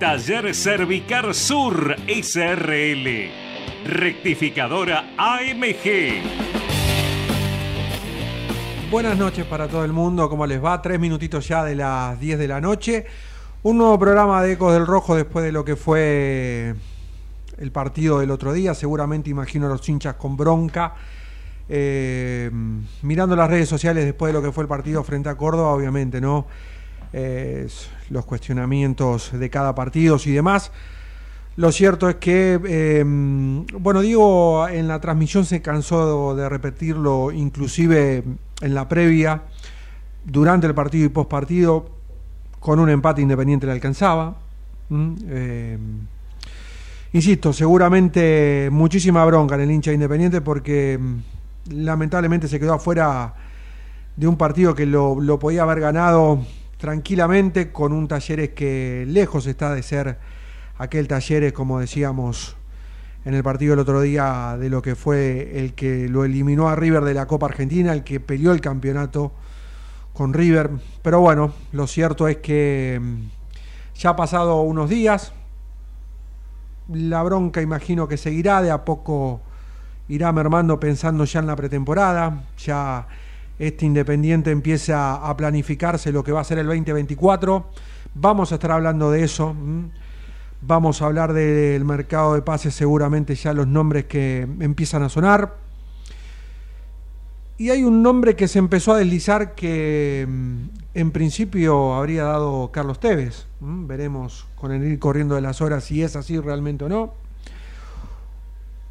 Taller Cervicar Sur SRL. Rectificadora AMG. Buenas noches para todo el mundo, ¿cómo les va? Tres minutitos ya de las 10 de la noche. Un nuevo programa de Ecos del Rojo después de lo que fue el partido del otro día. Seguramente imagino a los hinchas con bronca. Eh, mirando las redes sociales después de lo que fue el partido frente a Córdoba, obviamente, ¿no? Los cuestionamientos de cada partido y demás. Lo cierto es que, eh, bueno, digo, en la transmisión se cansó de repetirlo, inclusive en la previa, durante el partido y post partido, con un empate independiente le alcanzaba. Eh, insisto, seguramente muchísima bronca en el hincha independiente porque mm, lamentablemente se quedó afuera de un partido que lo podía haber ganado tranquilamente con un Talleres que lejos está de ser aquel Talleres, como decíamos en el partido el otro día, de lo que fue el que lo eliminó a River de la Copa Argentina, el que peleó el campeonato con River. Pero bueno, lo cierto es que mm, ya ha pasado unos días, la bronca imagino que seguirá, de a poco irá mermando pensando ya en la pretemporada, ya este Independiente empieza a planificarse lo que va a ser el 2024. Vamos a estar hablando de eso. Vamos a hablar del mercado de pases, seguramente ya los nombres que empiezan a sonar. Y hay un nombre que se empezó a deslizar que en principio habría dado Carlos Tevez. Veremos con el ir corriendo de las horas si es así realmente o no.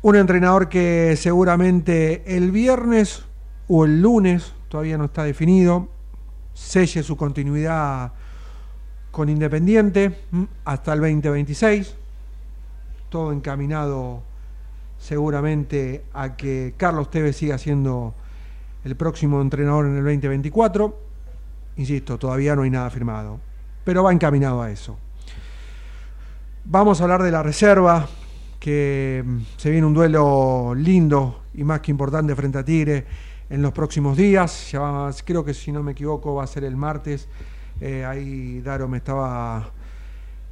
Un entrenador que seguramente el viernes o el lunes todavía no está definido, selle su continuidad con Independiente hasta el 2026, todo encaminado seguramente a que Carlos Tevez siga siendo el próximo entrenador en el 2024. Insisto, todavía no hay nada firmado, pero va encaminado a eso. Vamos a hablar de la reserva, que se viene un duelo lindo y más que importante frente a Tigre en los próximos días. Ya creo que si no me equivoco va a ser el martes. Eh, ahí Daro me estaba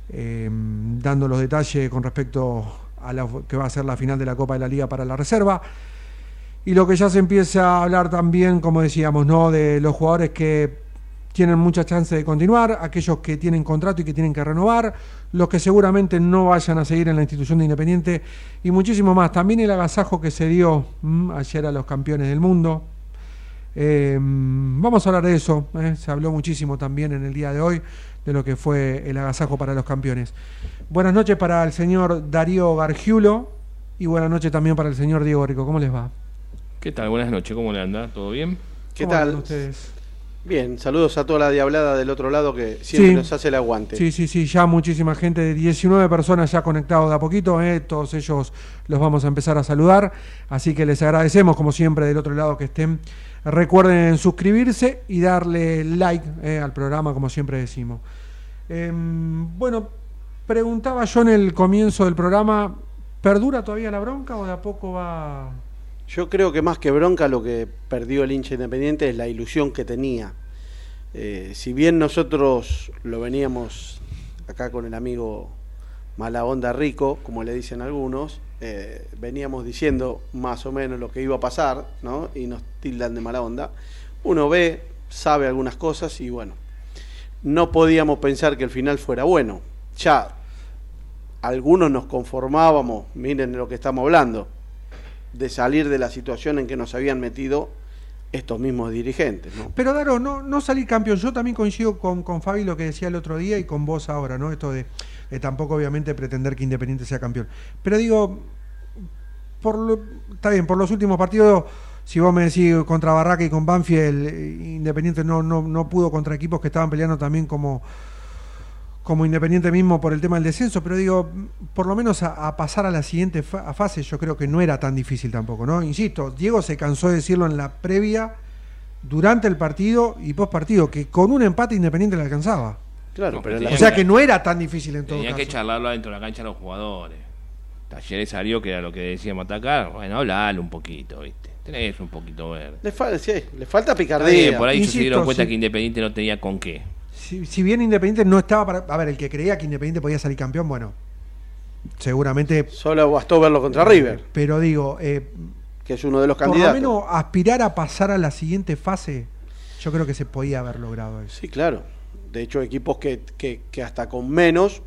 eh, dando los detalles con respecto a lo que va a ser la final de la Copa de la Liga para la reserva. Y lo que ya se empieza a hablar también, como decíamos, ¿no? de los jugadores que tienen mucha chance de continuar, aquellos que tienen contrato y que tienen que renovar, los que seguramente no vayan a seguir en la institución de Independiente y muchísimo más. También el agasajo que se dio mm, ayer a los campeones del mundo. Eh, vamos a hablar de eso. ¿eh? Se habló muchísimo también en el día de hoy de lo que fue el agasajo para los campeones. Buenas noches para el señor Darío Gargiulo y buenas noches también para el señor Diego Rico. ¿Cómo les va? ¿Qué tal? Buenas noches. ¿Cómo le anda? ¿Todo bien? ¿Qué tal? ustedes? Bien, saludos a toda la diablada del otro lado que siempre nos hace el aguante. Sí, sí, sí, ya muchísima gente, 19 personas ya conectados de a poquito, eh, todos ellos los vamos a empezar a saludar, así que les agradecemos como siempre del otro lado que estén. Recuerden suscribirse y darle like eh, al programa como siempre decimos. Em, bueno, preguntaba yo en el comienzo del programa, ¿perdura todavía la bronca o de a poco va yo creo que más que bronca lo que perdió el hincha independiente es la ilusión que tenía. Eh, si bien nosotros lo veníamos acá con el amigo Mala Onda Rico, como le dicen algunos, eh, veníamos diciendo más o menos lo que iba a pasar, ¿no? Y nos tildan de mala onda. Uno ve, sabe algunas cosas y bueno, no podíamos pensar que el final fuera bueno. Ya algunos nos conformábamos, miren lo que estamos hablando, de salir de la situación en que nos habían metido estos mismos dirigentes. ¿no? Pero Daro, no, no salir campeón, yo también coincido con, con Fabi lo que decía el otro día y con vos ahora, ¿no? Esto de tampoco obviamente pretender que Independiente sea campeón. Pero digo, por está bien, por los últimos partidos, si vos me decís contra Barraca y con Banfield, eh, Independiente no, no, no pudo contra equipos que estaban peleando también como, como Independiente mismo por el tema del descenso, pero digo, por lo menos a, a pasar a la siguiente fa- a fase yo creo que no era tan difícil tampoco, ¿no? Insisto, Diego se cansó de decirlo en la previa, durante el partido y post partido, que con un empate Independiente le alcanzaba. Claro, No, pero pero la- O sea que no era tan difícil en todo Tenía que charlarlo adentro de la cancha a los jugadores. Talleres salió, que era lo que decíamos atacar. Bueno, hablale un poquito, ¿viste? Tenés un poquito verde. le, fal- sí, le falta picardía. por ahí ellos se Insisto, dieron cuenta sí. que Independiente no tenía con qué. Si, si bien Independiente no estaba para. A ver, el que creía que Independiente podía salir campeón, bueno, seguramente. Solo bastó verlo contra River, Pero digo, eh, que es uno de los por lo candidatos. menos aspirar a pasar a la siguiente fase, yo creo que se podía haber logrado eso. Sí, claro. De hecho, equipos que, que, que hasta con menos.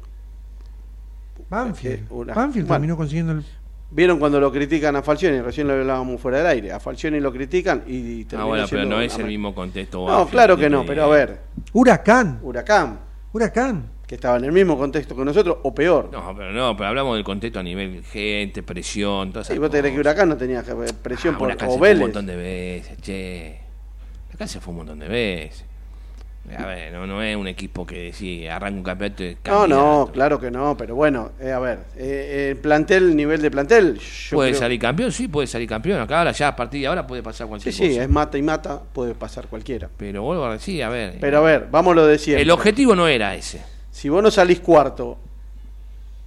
Banfield. Eh, una- Banfield bueno. terminó consiguiendo el. Vieron cuando lo critican a Falcioni, recién lo hablábamos fuera del aire. A Falcioni lo critican y Ah, terminó bueno, pero no es el mismo contexto. No, claro que no, pero a ver, Huracán. Huracán, Huracán. que estaba en el mismo contexto que nosotros, o peor. No, pero no, pero hablamos del contexto a nivel gente, presión, todas Sí, esas vos te crees que cosas. Huracán no tenía presión Ah, por Huracán o se fue un montón de veces, che. Acá se fue un montón de veces. A ver, no, no es un equipo que sí, arranca un campeonato y No, no, claro que no, pero bueno, eh, a ver, eh, el plantel, nivel de plantel, yo ¿Puede creo- salir campeón? Sí, puede salir campeón. Acá ahora ya a partir de ahora puede pasar Sí, cualquier sí, cosa. es mata y mata, puede pasar cualquiera. Pero vuelvo a decir, a ver. Pero a ver, vamos a lo de siempre. el objetivo no era ese. Si vos no salís cuarto,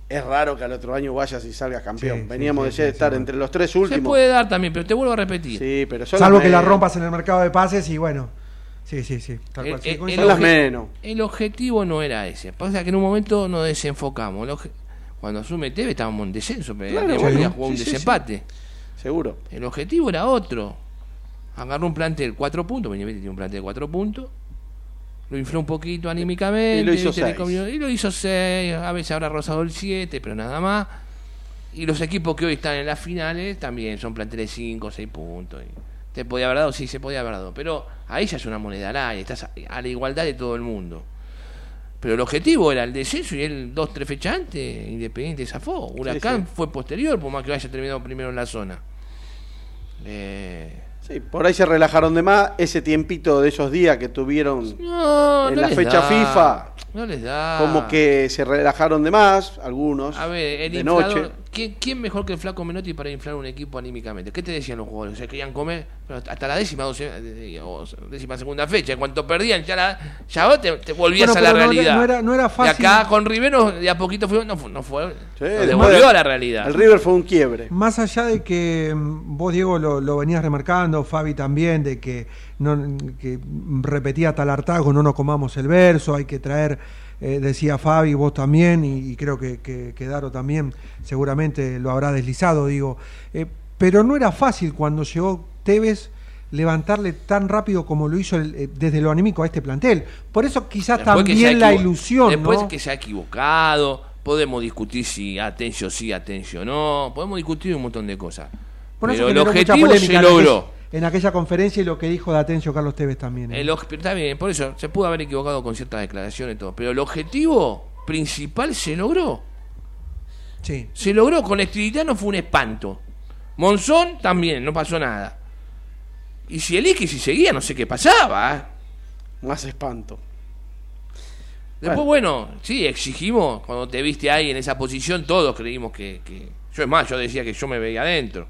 es raro que al otro año vayas y salgas campeón. Sí, Veníamos sí, de sí, sí, estar sí. entre los tres Se últimos. puede dar también, pero te vuelvo a repetir. Sí, pero Salvo que la rompas en el mercado de pases y bueno. Sí, sí, sí. Tal El- cual. Sí, el- obje- menos. El objetivo no era ese. Pasa que en un momento nos desenfocamos. El Cuando asume TV estábamos en descenso, pero Claro, sí. un Sí, sí, desempate. Seguro. El objetivo era otro. Agarró un plantel cuatro puntos, Benavente tiene un plantel de cuatro puntos. Lo infló un poquito anímicamente. Y lo hizo seis. comió- y lo hizo seis. A veces habrá rozado el 7, pero nada más. Y los equipos que hoy están en las finales también son planteles de 5 o 6 puntos. Y ¿Te podía haber dado? Sí, se podía haber dado. Pero ahí ya es una moneda al aire. Estás a, la igualdad de todo el mundo. Pero el objetivo era el descenso y él dos, tres fechas antes, Independiente zafó. Huracán sí. fue posterior, por más que haya terminado primero en la zona. Eh, Sí, por ahí se relajaron de más ese tiempito de esos días que tuvieron no, En no la fecha da, FIFA. No les da. como que se relajaron de más, algunos, A ver, el de noche. ¿Quién, quién mejor que el Flaco Menotti para inflar un equipo anímicamente? ¿Qué te decían los jugadores? Se querían comer pero hasta la décima, doce- eh, o décima segunda fecha. En cuanto perdían, ya, la, ya te, te volvías Bueno, a la no realidad. no era- no era fácil. Y acá con Rivero, de a poquito fue, no, fue- no fue. Sí, devolvió de- a la realidad. El River fue un quiebre. Más allá de que mm, vos, Diego, lo, lo venías remarcando, Fabi también, de que, no, que repetía tal hartago, no nos comamos el verso, hay que traer, eh, decía Fabi, vos también, y, y creo que, que, que Daro también seguramente lo habrá deslizado, digo. Eh, pero no era fácil cuando llegó Tevez levantarle tan rápido como lo hizo el- eh, desde lo anímico a este plantel. Por eso quizás Después también la ilusión, Después ¿no? que se ha equivocado, podemos discutir si Atencio sí, Atencio no, podemos discutir un montón de cosas. Por Pero el objetivo se logró. En aquella conferencia y lo que dijo de Atencio Carlos Tevez también. ¿eh? El está bien, por eso se pudo haber equivocado con ciertas declaraciones y todo. Pero el objetivo principal se logró. Sí. Se logró con Estilitano fue un espanto. Monzón también, no pasó nada. Y si el X si seguía, no sé qué pasaba. ¿eh? Más espanto. Después, bueno, sí, exigimos, cuando te viste ahí en esa posición, todos creímos que, que- Yo es más, yo decía que yo me veía adentro.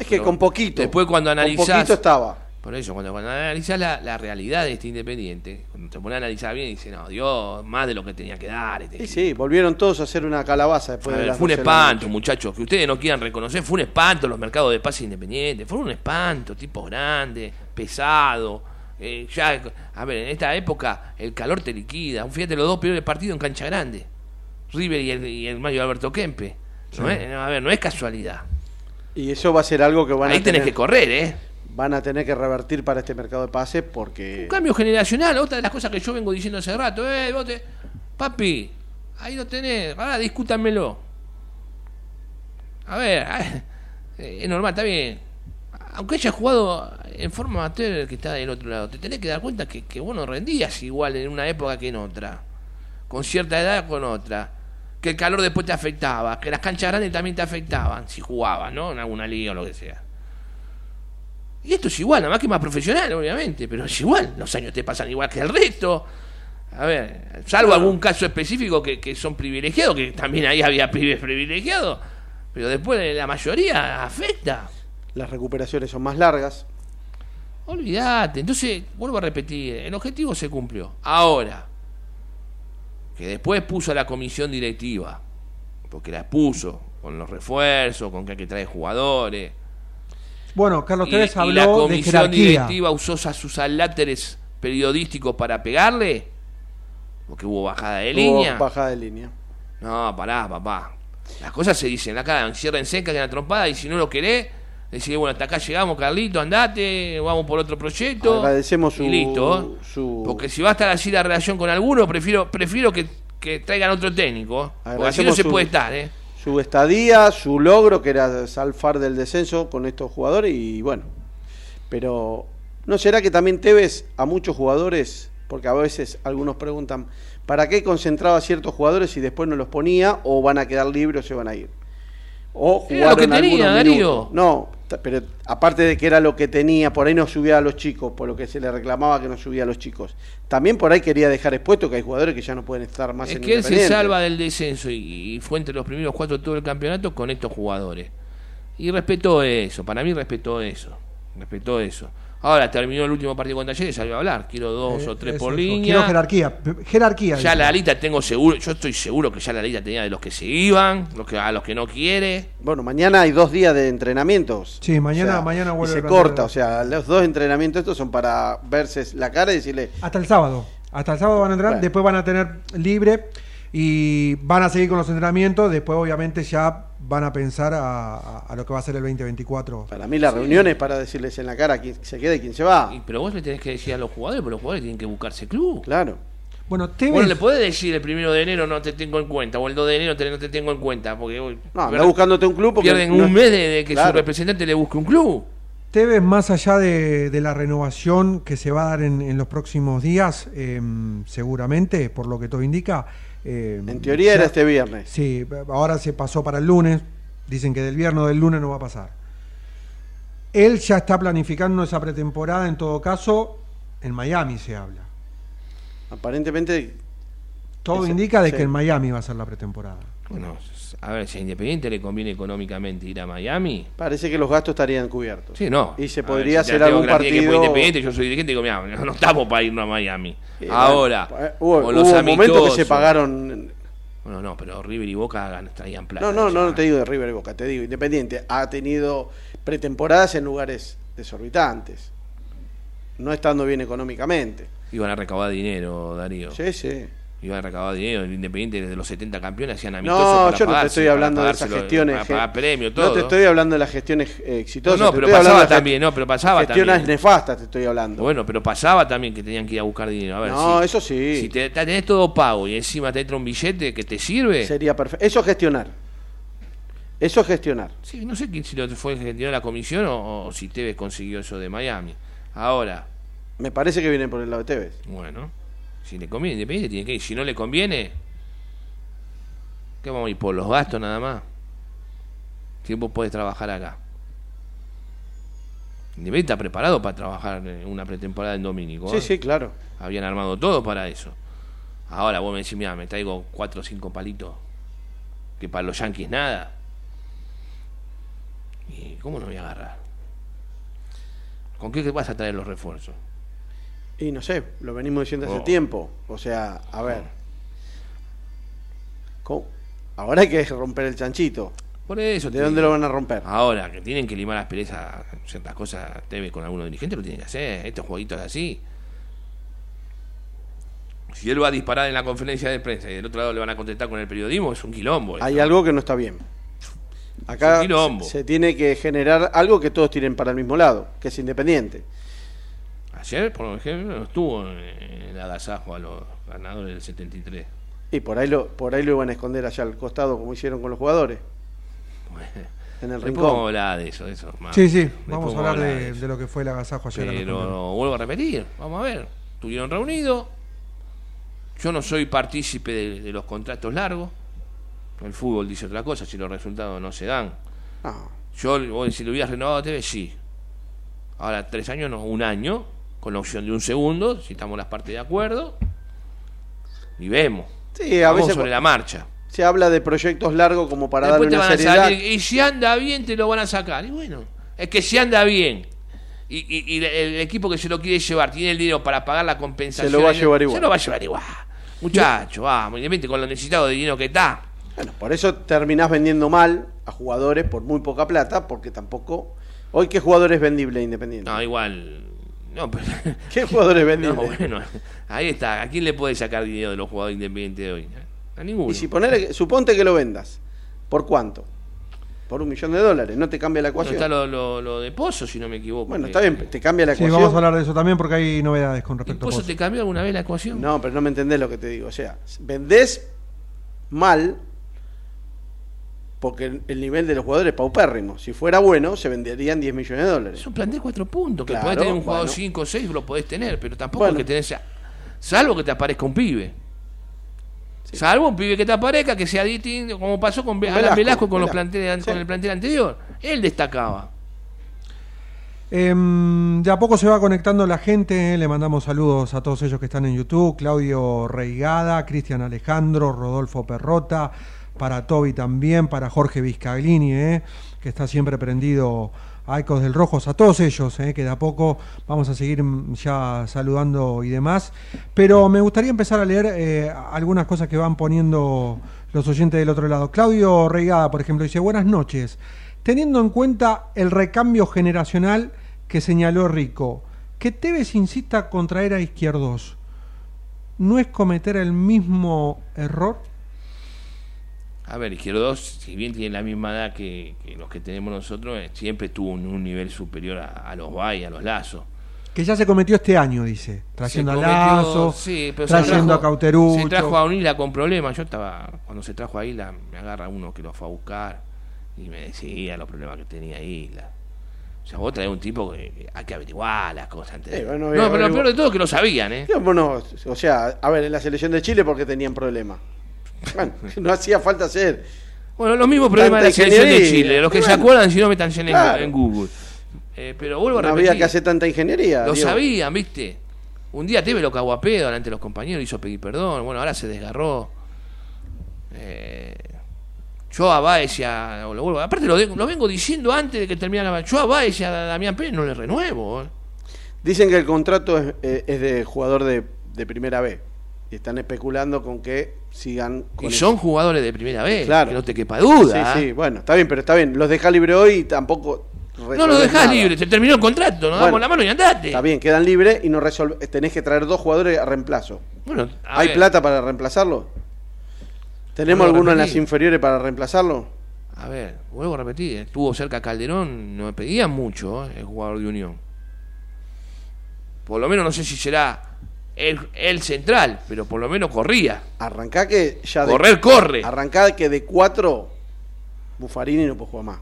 Es que con poquito. Después cuando Con analizás... poquito estaba. Por eso, cuando, cuando analizás la, la realidad de este Independiente, cuando te pones a analizar bien, dices, no, dio más de lo que tenía que dar. Este Sí, equipo". sí, volvieron todos a hacer una calabaza después de ver, las fue un 12 de la espanto, muchachos. Que ustedes no quieran reconocer, fue un espanto los mercados de pase independientes. Fue un espanto, tipo grande, pesado. eh, ya, a ver, en esta época el calor te liquida. Fíjate los dos peores partidos en cancha grande: River y el, y el Mario Alberto Kempe. No es- a ver, no es casualidad. Y eso va a ser algo que van Ahí a tenés tener, que correr, ¿eh? van a tener que revertir para este mercado de pases porque Un cambio generacional, otra de las cosas que yo vengo diciendo hace rato, eh, vos te- papi, Ahí lo tenés, ahora discútanmelo. A ver, es normal, está bien. Aunque haya jugado en forma amateur que está del otro lado, te tenés que dar cuenta que, que vos no rendías igual en una época que en otra. Con cierta edad con otra. Que el calor después te afectaba, que las canchas grandes también te afectaban, si jugabas, ¿no? En alguna liga o lo que sea. Y esto es igual, nada más que más profesional, obviamente, pero es igual. Los años te pasan igual que el resto. A ver, salvo algún caso específico que, que son privilegiados, que también ahí había pibes privilegiados, pero después la mayoría afecta. Las recuperaciones son más largas. Olvídate. Entonces, vuelvo a repetir, el objetivo se cumplió. Ahora, que después puso a la comisión directiva, porque la puso con los refuerzos, con que hay que traer jugadores. Bueno, Carlos Tevez y, habló y la de comisión jerarquía. directiva usó a sus aláteres periodísticos para pegarle, porque hubo bajada de Hubo línea. Bajada de línea. No, pará, papá. Las cosas se dicen acá, cierren seca que la trompada y si no lo querés, decís, bueno, hasta acá llegamos, Carlito, andate, vamos por otro proyecto. Agradecemos su- y listo. su- Porque si va a estar así la relación con alguno, prefiero prefiero que, que traigan otro técnico. Porque así no se su- puede estar, ¿eh? Su estadía, su logro, que era salfar del descenso con estos jugadores, y bueno. Pero, ¿no será que también Tevez a muchos jugadores, porque a veces algunos preguntan, ¿para qué concentraba a ciertos jugadores y después no los ponía, o van a quedar libres o se van a ir? O Era lo que jugaron tenía, Darío. No, pero aparte de que era lo que tenía, por ahí no subía a los chicos, por lo que se le reclamaba que no subía a los chicos. También por ahí quería dejar expuesto que hay jugadores que ya no pueden estar más Es en que él se salva del descenso y, y fue entre los primeros cuatro de todo el campeonato con estos jugadores. Y respetó eso, para mí respetó eso. Respetó eso. Ahora terminó el último partido con Talleres y salió a hablar. Quiero dos Eh, o tres por línea. Quiero jerarquía. Jerarquía. Ya la lista tengo seguro, yo estoy seguro que ya la lista tenía de los que se iban, los que, a los que no quiere. Bueno, mañana hay dos días de entrenamientos. Sí, mañana- O sea, mañana y vuelve se el plantel. corta, o sea, los dos entrenamientos estos son para verse la cara y decirle, Hasta el sábado. Hasta el sábado van a entrar, Bueno. después van a tener libre y van a seguir con los entrenamientos. Después, obviamente, ya van a pensar a, a- a lo que va a ser el 2024. para mí la reunión es para decirles en la cara quién se queda y quién se va. Y- pero vos le tenés que decir a los jugadores, porque los jugadores tienen que buscarse club. Claro. Bueno, Tevez, Bueno, le podés decir el primero de enero no te tengo en cuenta, o el 2 de enero te- no te tengo en cuenta, porque hoy- No, anda buscándote un club porque pierden no- un mes de, de que Claro. su representante le busque un club. Tevez, más allá de, de la renovación que se va a dar en, en los próximos días, eh, seguramente, por lo que todo indica. Eh, En teoría era este viernes. Sí, ahora se pasó para el lunes. Dicen que del viernes o del lunes no va a pasar. Él ya está planificando esa pretemporada, en todo caso, en Miami se habla. Aparentemente, Todo Ese- indica de sí. que en Miami va a ser la pretemporada. Bueno, a ver, si a Independiente le conviene económicamente ir a Miami. parece que los gastos estarían cubiertos. Sí, no. Y se ver, podría si hacer algún partido- Independiente, yo soy dirigente y digo, mira, no, no estamos para irnos a Miami. Eh, Ahora, eh, hubo, con los hubo momentos que se pagaron. Bueno, no, pero River y Boca traían plata. No, no, no, no te digo de River y Boca, te digo Independiente. Ha tenido pretemporadas en lugares desorbitantes. No estando bien económicamente. Iban a recaudar dinero, Darío. Sí, sí. Iban a recaudar dinero. El Independiente desde los 70 campeones hacían amistosos No, para yo no te estoy hablando de esas gestiones. Para todo. No te estoy hablando de las gestiones eh, exitosas. No, no, pero pasaba también, no, pero pasaba gestiones también. nefastas, te estoy hablando. Bueno, pero pasaba también que tenían que ir a buscar dinero. A ver, no, si, eso sí. si te, tenés todo pago y encima te entra un billete que te sirve. Sería perfecto. Eso es gestionar. Eso es gestionar. Sí, no sé quién si lo fue gestionó la comisión o, o si Tevez consiguió eso de Miami. Ahora, Me parece que vienen por el lado de Tevez. bueno, si le conviene Independiente tiene que ir. Si no le conviene, ¿qué vamos a ir por los gastos nada más? Si vos podés trabajar acá. Independiente está preparado para trabajar en una pretemporada en Domínico. Sí, ¿eh? sí, claro. Habían armado todo para eso. Ahora vos me decís, mira, me traigo cuatro o cinco palitos. Que para los yanquis nada. ¿Y cómo no voy a agarrar? ¿Con qué vas a traer los refuerzos? Y no sé, lo venimos diciendo hace Oh. tiempo. O sea, a ver. ¿Cómo? Ahora hay que romper el chanchito. Por eso. ¿De dónde lo van a romper? Ahora, que tienen que limar las perezas, ciertas cosas, TV con algunos dirigentes lo tienen que hacer. Estos jueguitos así. Si él va a disparar en la conferencia de prensa y del otro lado le van a contestar con el periodismo, es un quilombo. Hay algo que no está bien. Acá se, se tiene que generar algo que todos tiren para el mismo lado, que es independiente. Ayer, por ejemplo, estuvo en el agasajo a los ganadores del 73. Y por ahí lo, por ahí lo iban a esconder allá al costado como hicieron con los jugadores. En el Después vamos a rincón. hablar de eso, de eso más. Sí, sí, Después vamos a hablar de, lo que fue el agasajo ayer. a. Pero vuelvo a repetir, vamos a ver. Estuvieron reunidos. Yo no soy partícipe de, de los contratos largos. El fútbol dice otra cosa si los resultados no se dan. No, Yo, vos, si lo hubieras renovado a TV, sí. Ahora, tres años, no, un año, con la opción de un segundo, si estamos las partes de acuerdo. Y vemos. Sí, a Vamos veces sobre la marcha. se habla de proyectos largos como para Después te darle van una a seriedad. salir, y si anda bien, te lo van a sacar. Y bueno, es que si anda bien y, y- y el equipo que se lo quiere llevar tiene el dinero para pagar la compensación, Se lo va a llevar igual. Se lo va a llevar igual. Muchacho, vamos, independiente con lo necesitado de dinero que está. Bueno, por eso terminás vendiendo mal a jugadores por muy poca plata, porque tampoco. Hoy, ¿qué jugador es vendible Independiente? No, igual. No, pero. ¿Qué jugador es No, bueno, ahí está. ¿A quién le puede sacar dinero de los jugadores independientes de hoy? A ninguno. Y si ponele, suponte que lo vendas, ¿por cuánto? Por un millón de dólares, ¿no te cambia la Bueno, ecuación? está lo, lo- lo de Pozo, si no me equivoco. Bueno, está bien, te cambia la Sí, ecuación. vamos a hablar de eso también porque hay novedades con ¿Y respecto a Pozo Pozo. te cambió alguna vez la ecuación? No, pero no me entendés lo que te digo. O sea, vendés mal porque el- el nivel de los jugadores es paupérrimo. Si fuera bueno, se venderían 10 millones de dólares. Es un plantel cuatro puntos, que Claro, podés tener un jugador bueno. 5 o 6, lo podés tener, pero tampoco Bueno. es que tenés. Salvo que te aparezca un pibe. Salvo un pibe que te aparezca, que sea distinto, como pasó con Velasco, Velasco, con, los planteles, Sí. con el plantel anterior. Él destacaba. Em, de a poco se va conectando la gente, le mandamos saludos a todos ellos que están en YouTube, Claudio Reigada, Cristian Alejandro, Rodolfo Perrota, para Toby también, para Jorge Vizcaglini, eh, que está siempre prendido a Ecos del Rojos, a todos ellos, eh, que de a poco vamos a seguir mm, ya saludando y demás. Pero me gustaría empezar a leer eh, algunas cosas que van poniendo los oyentes del otro lado. Claudio Reigada, por ejemplo, dice, buenas noches. Teniendo en cuenta el recambio generacional que señaló Rico, que Tevez insista con traer a Izquierdos, ¿no es cometer el mismo error? A ver, Izquierdos, si bien tiene la misma edad que, que los que tenemos nosotros, eh, siempre tuvo un, un nivel superior a, a los Bay, a los Lazos. Que ya se cometió este año, dice, trayendo a Lazo, sí, pero se trayendo trajo- a Cauterucho. Se trajo a Unila con problemas. Yo estaba, cuando se trajo a Isla, me agarra uno que lo fue a buscar y me decía los problemas que tenía Isla. O sea, vos traes un tipo que, hay que averiguar las cosas antes de- Eh, bueno, No, pero lo peor de todo es que lo sabían, ¿eh? No, bueno, o sea, a ver, en la selección de Chile porque tenían problemas. Bueno, no hacía falta hacer. Bueno, los mismos problemas de la selección de. Chile. Los que se acuerdan, si no, metanse en, Claro. en Google. Eh, pero vuelvo a No repetir. había que hacer tanta ingeniería. Lo sabían, ¿viste? Un día Teve lo cagó a pedo delante de los compañeros, hizo pedir perdón. Bueno, ahora se desgarró. Eh, yo a Baez y a. Lo vuelvo, aparte, lo, de- lo vengo diciendo antes de que terminara la. Yo a Baez y a Damián Pérez no le renuevo. eh. Dicen que el contrato es, eh, es de jugador de, de primera B. Y están especulando con que sigan con Y eso. son jugadores de primera vez. Claro. Que no te quepa duda. Sí, ¿eh? sí, bueno, está bien, pero está bien. Los deja libre hoy y tampoco. No lo resolvés dejás nada. libre, te terminó el contrato, nos Bueno, damos la mano y andate. Está bien, quedan libres y no resolve, tenés que traer dos jugadores a reemplazo. Bueno, a ¿Hay ver, plata para reemplazarlo? ¿Tenemos alguno en las inferiores para reemplazarlo? A ver, vuelvo a repetir, estuvo cerca Calderón, no me pedían mucho eh, el jugador de Unión. Por lo menos no sé si será el, el central, pero por lo menos corría. Arrancá que ya de, Correr, corre. Arrancá que de cuatro, Buffarini no puede jugar más.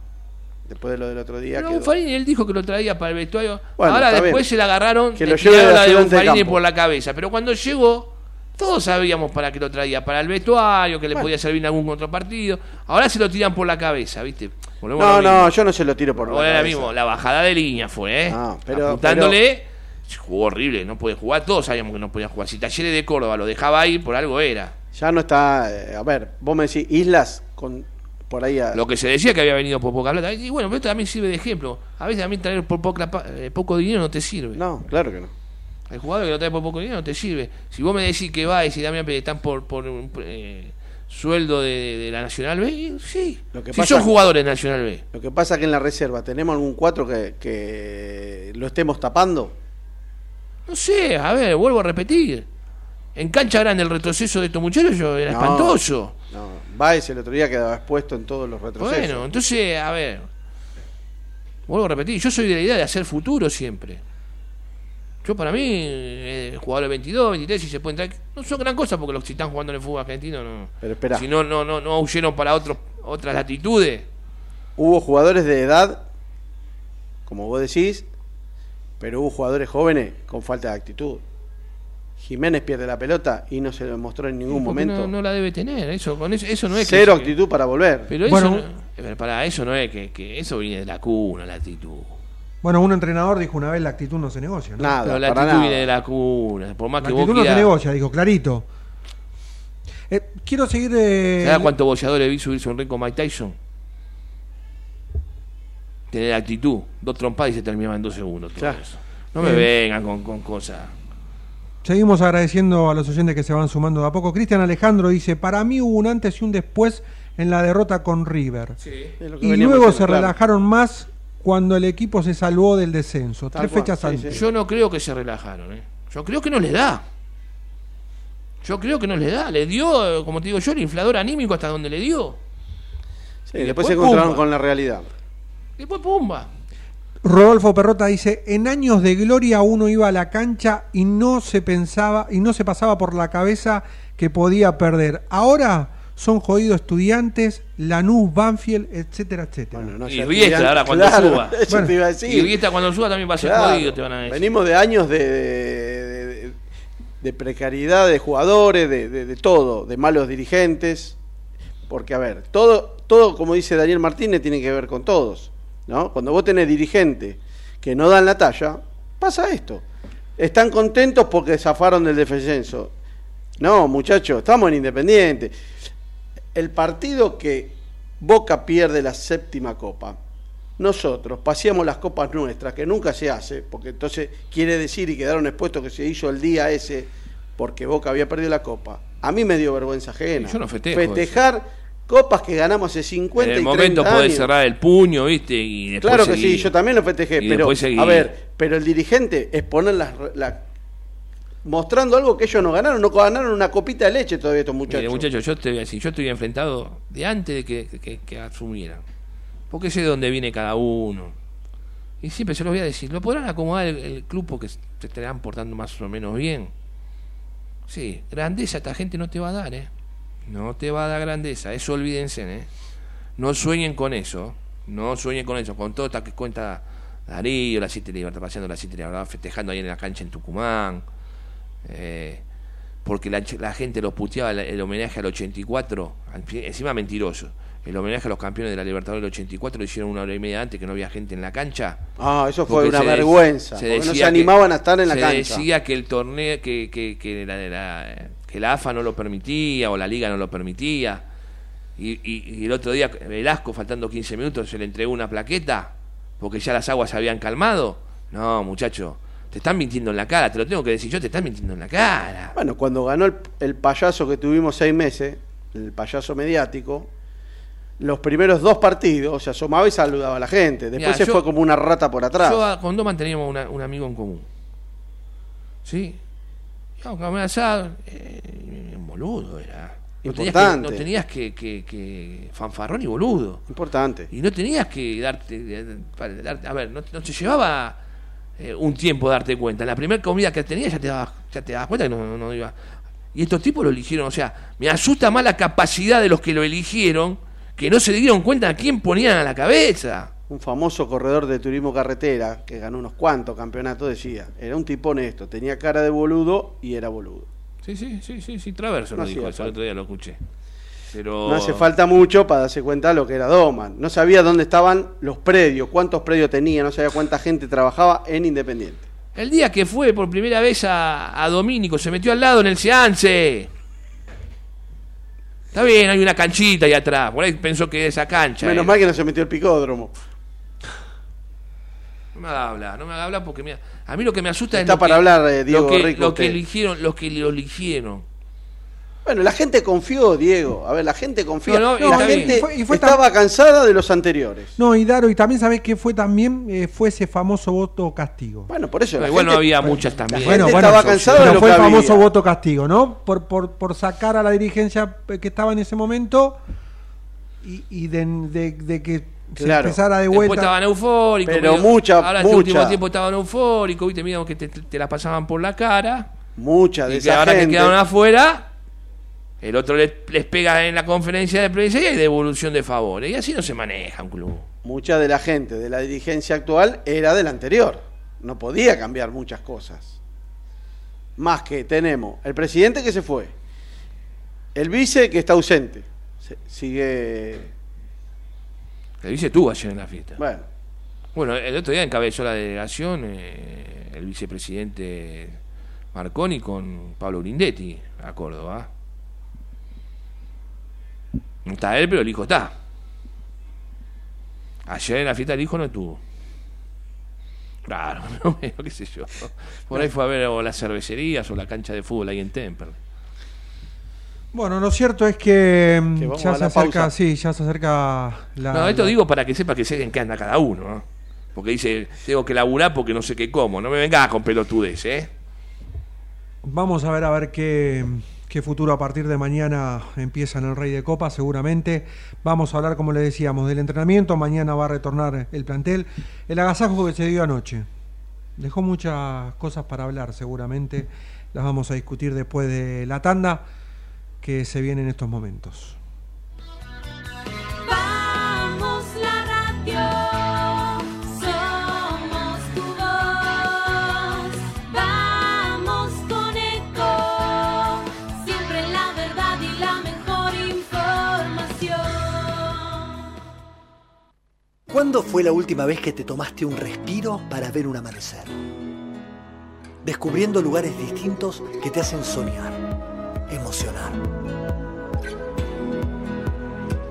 Después de lo del otro día. Pero quedó. Buffarini él dijo que lo traía para el vestuario. Bueno, Ahora después bien. se le agarraron Que le lo lleve la de campo. por la cabeza. Pero cuando llegó, todos sabíamos para qué lo traía. Para el vestuario, que le Bueno. podía servir en algún otro partido. Ahora se lo tiran por la cabeza, ¿viste? Volvemos No, no, yo no se lo tiro por la Ahora cabeza. mismo, la bajada de línea fue, ¿eh? No, pero- Apuntándole, jugó horrible, no puede jugar. Todos sabíamos que no podía jugar. Si Talleres de Córdoba lo dejaba ahí, por algo era. Ya no está. eh, a ver, vos me decís Islas con por ahí. a- Lo que se decía que había venido por poca plata. Y bueno, pero esto también sirve de ejemplo. A veces también traer por poca eh, poco dinero no te sirve. No, claro que no. Hay jugadores que lo traen por poco dinero no te sirve. Si vos me decís que va y si Damián Pérez están por, por eh, sueldo de, de la Nacional B, sí. Lo que si pasa- son jugadores Nacional B. Lo que pasa es que en la reserva tenemos algún cuatro que, que lo estemos tapando. No sé, a ver, vuelvo a repetir. En cancha grande el retroceso de estos muchachos era No. espantoso. No, Baez el otro día quedaba expuesto en todos los retrocesos. Bueno, entonces, a ver. Vuelvo a repetir, yo soy de la idea de hacer futuro siempre. Yo para mí, eh, jugadores 22, 23, si se pueden traer, no son gran cosa porque los que están jugando en el fútbol argentino no. Pero espera. Si no, no, no, no huyeron para otros, otras latitudes. Hubo jugadores de edad, como vos decís, pero hubo jugadores jóvenes con falta de actitud. Jiménez pierde la pelota y no se lo mostró en ningún momento. No, no la debe tener, eso, con eso, eso no es Cero que- actitud para volver. Pero Bueno. eso no- para eso no es que, que eso viene de la cuna, la actitud. Bueno, un entrenador dijo una vez la actitud no se negocia, ¿no? Nada, Pero la para actitud nada. viene de la cuna. Por más La que vos actitud no se quieras. negocia, dijo, clarito. Eh, quiero seguir... eh, ¿Sabes cuántos boxeadores vi subirse un ring con Mike Tyson? Tener actitud. Dos trompadas y se terminaba en dos segundos. todo Claro. eso. No me Bien. vengan con, con cosas. Seguimos agradeciendo a los oyentes que se van sumando de a poco. Cristian Alejandro dice, para mí hubo un antes y un después en la derrota con River. Y luego se claro. relajaron más cuando el equipo se salvó del descenso. Tal Tres cual, fechas sí, antes. sí. Yo no creo que se relajaron. ¿eh? Yo creo que no les da. Yo creo que no les da. Le dio, eh, como te digo yo, el inflador anímico hasta donde le dio. Sí, Y después, después se encontraron pumba. con la realidad. Después, pumba. Rodolfo Perrota dice, en años de gloria uno iba a la cancha y no se pensaba y no se pasaba por la cabeza que podía perder. Ahora son jodidos estudiantes, Lanús, Banfield, etcétera, etcétera. Bueno, no Y estudiante, ahora cuando claro, suba. Bueno, te iba a Y decir. Vista cuando suba también va a ser Claro, jodido, te van a decir. Venimos de años de, de- de- de precariedad de jugadores, de, de- de todo, de malos dirigentes. Porque, a ver, todo, todo, como dice Daniel Martínez, tiene que ver con todos. ¿No? Cuando vos tenés dirigentes que no dan la talla, pasa esto. Están contentos porque zafaron del descenso. No, muchachos, estamos en Independiente. El partido que Boca pierde la séptima copa, nosotros paseamos las copas nuestras, que nunca se hace, porque entonces quiere decir y quedaron expuestos que se hizo el día ese porque Boca había perdido la copa. A mí me dio vergüenza ajena. Yo no festejo Festejar copas que ganamos hace 50 En el y momento 30 podés años. cerrar el puño, ¿viste? Y después Claro que sí, yo también lo festejé, Y pero a ver, pero el dirigente es poner las, la- mostrando algo que ellos no ganaron, no ganaron una copita de leche todavía estos muchachos. Mire, muchachos, yo te voy a decir, yo estoy enfrentado de antes de que, que- que asumieran. Porque sé de dónde viene cada uno. Y siempre se los voy a decir, ¿lo podrán acomodar el, el club porque se estarán portando más o menos bien? Sí, grandeza esta gente no te va a dar, ¿eh? No te va a dar grandeza, eso olvídense, ¿eh? No sueñen con eso, no sueñen con eso, con todo esta que cuenta Darío, la City Libertad, paseando la City Libertad, festejando ahí en la cancha en Tucumán. Eh, porque la, la gente los puteaba el, el homenaje al 84, al encima mentiroso. El homenaje a los campeones de la Libertadores del 84 lo hicieron una hora y media antes que no había gente en la cancha. Ah, eso fue una se vergüenza, se porque no se que- animaban a estar en la se cancha. decía que el torneo, que, que, que, la, la- que la AFA no lo permitía o la liga no lo permitía. Y, y- y el otro día Velasco, faltando 15 minutos, se le entregó una plaqueta porque ya las aguas se habían calmado. No, muchacho, te están mintiendo en la cara, te lo tengo que decir yo, te están mintiendo en la cara. Bueno, cuando ganó el, el payaso que tuvimos seis meses, el payaso mediático, los primeros dos partidos se asomaba y saludaba a la gente. Después Mirá, se yo- fue como una rata por atrás. Yo con Doman teníamos una- un amigo en común. ¿Sí? Comer asado, eh, boludo era. No tenías que, no tenías que, que- que- fanfarrón y boludo. Importante. Y no tenías que darte, a ver, no, no te llevaba eh, un tiempo darte cuenta. En la primera comida que tenías ya te dabas, ya te dabas cuenta que no, no iba. Y estos tipos lo eligieron, o sea, me asusta más la capacidad de los que lo eligieron que no se dieron cuenta a quién ponían a la cabeza. Un famoso corredor de turismo carretera que ganó unos cuantos campeonatos decía, era un tipo honesto, tenía cara de boludo y era boludo. Sí, sí, sí, sí, sí, Traverso No lo dijo, eso el otro día lo escuché. Pero No hace falta mucho para darse cuenta de lo que era Doman. No sabía dónde estaban los predios, cuántos predios tenía, no sabía cuánta gente trabajaba en Independiente. El día que fue por primera vez a, a Domínico, se metió al lado en el Seance. Está bien, hay una canchita ahí atrás. Por ahí pensó que esa cancha. Menos era. mal que no se metió el picódromo. No me haga hablar, no me haga hablar porque mira, a mí lo que me asusta Está es lo para que, hablar, eh, Diego lo que, Rico, lo que usted. eligieron, los que lo eligieron. Bueno, la gente confió, Diego. A ver, la gente confió. No, no, la gente Y fue- y fue estaba cansada de los anteriores. No, y Daro, y también sabés que fue también, Eh, fue ese famoso voto castigo. Bueno, por eso. No, la igual no había muchas también. gente Bueno, bueno, estaba cansada pero de lo fue que el famoso había. voto castigo, ¿no? Por, por, por sacar a la dirigencia que estaba en ese momento y, y de, de- de que Claro. empezara de Después vuelta. estaban eufóricos. Pero medio- mucha- Ahora este mucha. último tiempo estaban eufóricos, viste, mira que te, te las pasaban por la cara. Mucha de Y que esa ahora que gente. quedaron afuera, el otro les, les pega en la conferencia de prensa y hay devolución de favores. Y así no se maneja un club. mucha de la gente de la dirigencia actual era del anterior. No podía cambiar muchas cosas. Más que tenemos el presidente que se fue, el vice que está ausente, se- sigue. Le dice tú ayer en la fiesta. Bueno, Bueno, el otro día encabezó la delegación eh, el vicepresidente Marconi con Pablo Grindetti a Córdoba. No está él, pero el hijo está. Ayer en la fiesta el hijo no estuvo. Claro, no qué sé yo. Por ahí fue a ver o las cervecerías o la cancha de fútbol ahí en Temperley. Bueno, lo cierto es que, mm, Que ya se acerca, pausa. sí, ya se acerca la. No, esto la- digo para que sepa que sé en qué anda cada uno, ¿no? Porque dice, tengo que laburar porque no sé qué como. No me vengas con pelotudes, ¿eh? Vamos a ver a ver qué, qué futuro a partir de mañana empieza en el Rey de Copa, seguramente. Vamos a hablar, como le decíamos, del entrenamiento. Mañana va a retornar el plantel. El agasajo que se dio anoche. Dejó muchas cosas para hablar, seguramente. Las vamos a discutir después de la tanda que se viene en estos momentos. Vamos la radio, somos tu voz. Vamos con eco, siempre la verdad y la mejor información. ¿Cuándo fue la última vez que te tomaste un respiro para ver un amanecer? Descubriendo lugares distintos que te hacen soñar, emocionar.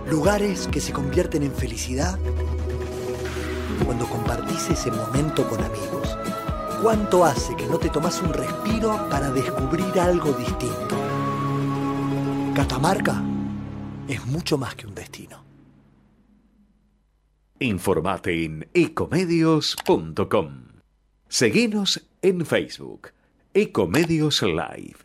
Lugares que se convierten en felicidad cuando compartís ese momento con amigos. ¿Cuánto hace que no te tomas un respiro para descubrir algo distinto? Catamarca es mucho más que un destino. Informate en ecomedios.com. Seguinos en Facebook, Ecomedios Live.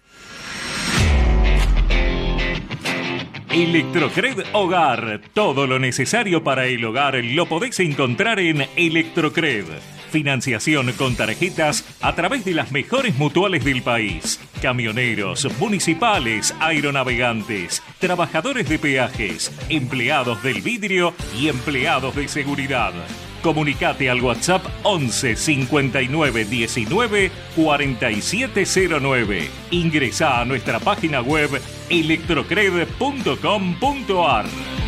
Electrocred Hogar. Todo lo necesario para el hogar lo podéis encontrar en Electrocred. Financiación con tarjetas a través de las mejores mutuales del país. Camioneros, municipales, aeronavegantes, trabajadores de peajes, empleados del vidrio y empleados de seguridad. Comunicate al WhatsApp 11 59 19 4709. Ingresa a nuestra página web electrocred.com.ar.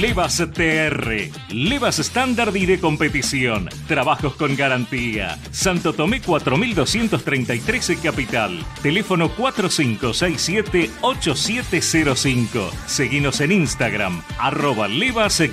Levas TR, Levas estándar y de competición, trabajos con garantía. Santo Tomé 4233 en Capital, teléfono 4567-8705. Seguinos en Instagram, arroba levas-tr.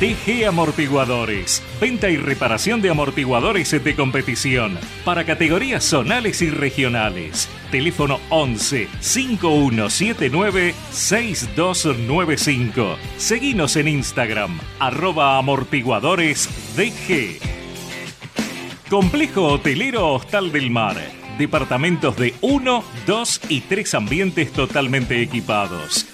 TG Amortiguadores. Venta y reparación de amortiguadores de competición para categorías zonales y regionales. Teléfono 11 5179 6295. Seguinos en Instagram, arroba amortiguadores DG. Complejo Hotelero Hostal del Mar. Departamentos de 1, 2 y 3 ambientes totalmente equipados.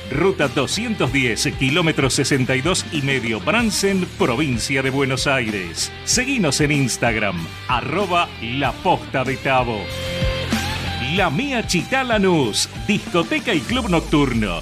ruta 210, kilómetro 62 y medio Bransen, provincia de Buenos Aires. Seguinos en Instagram, arroba La Posta de Tabo. La Mía Chitá Lanús, discoteca y club nocturno.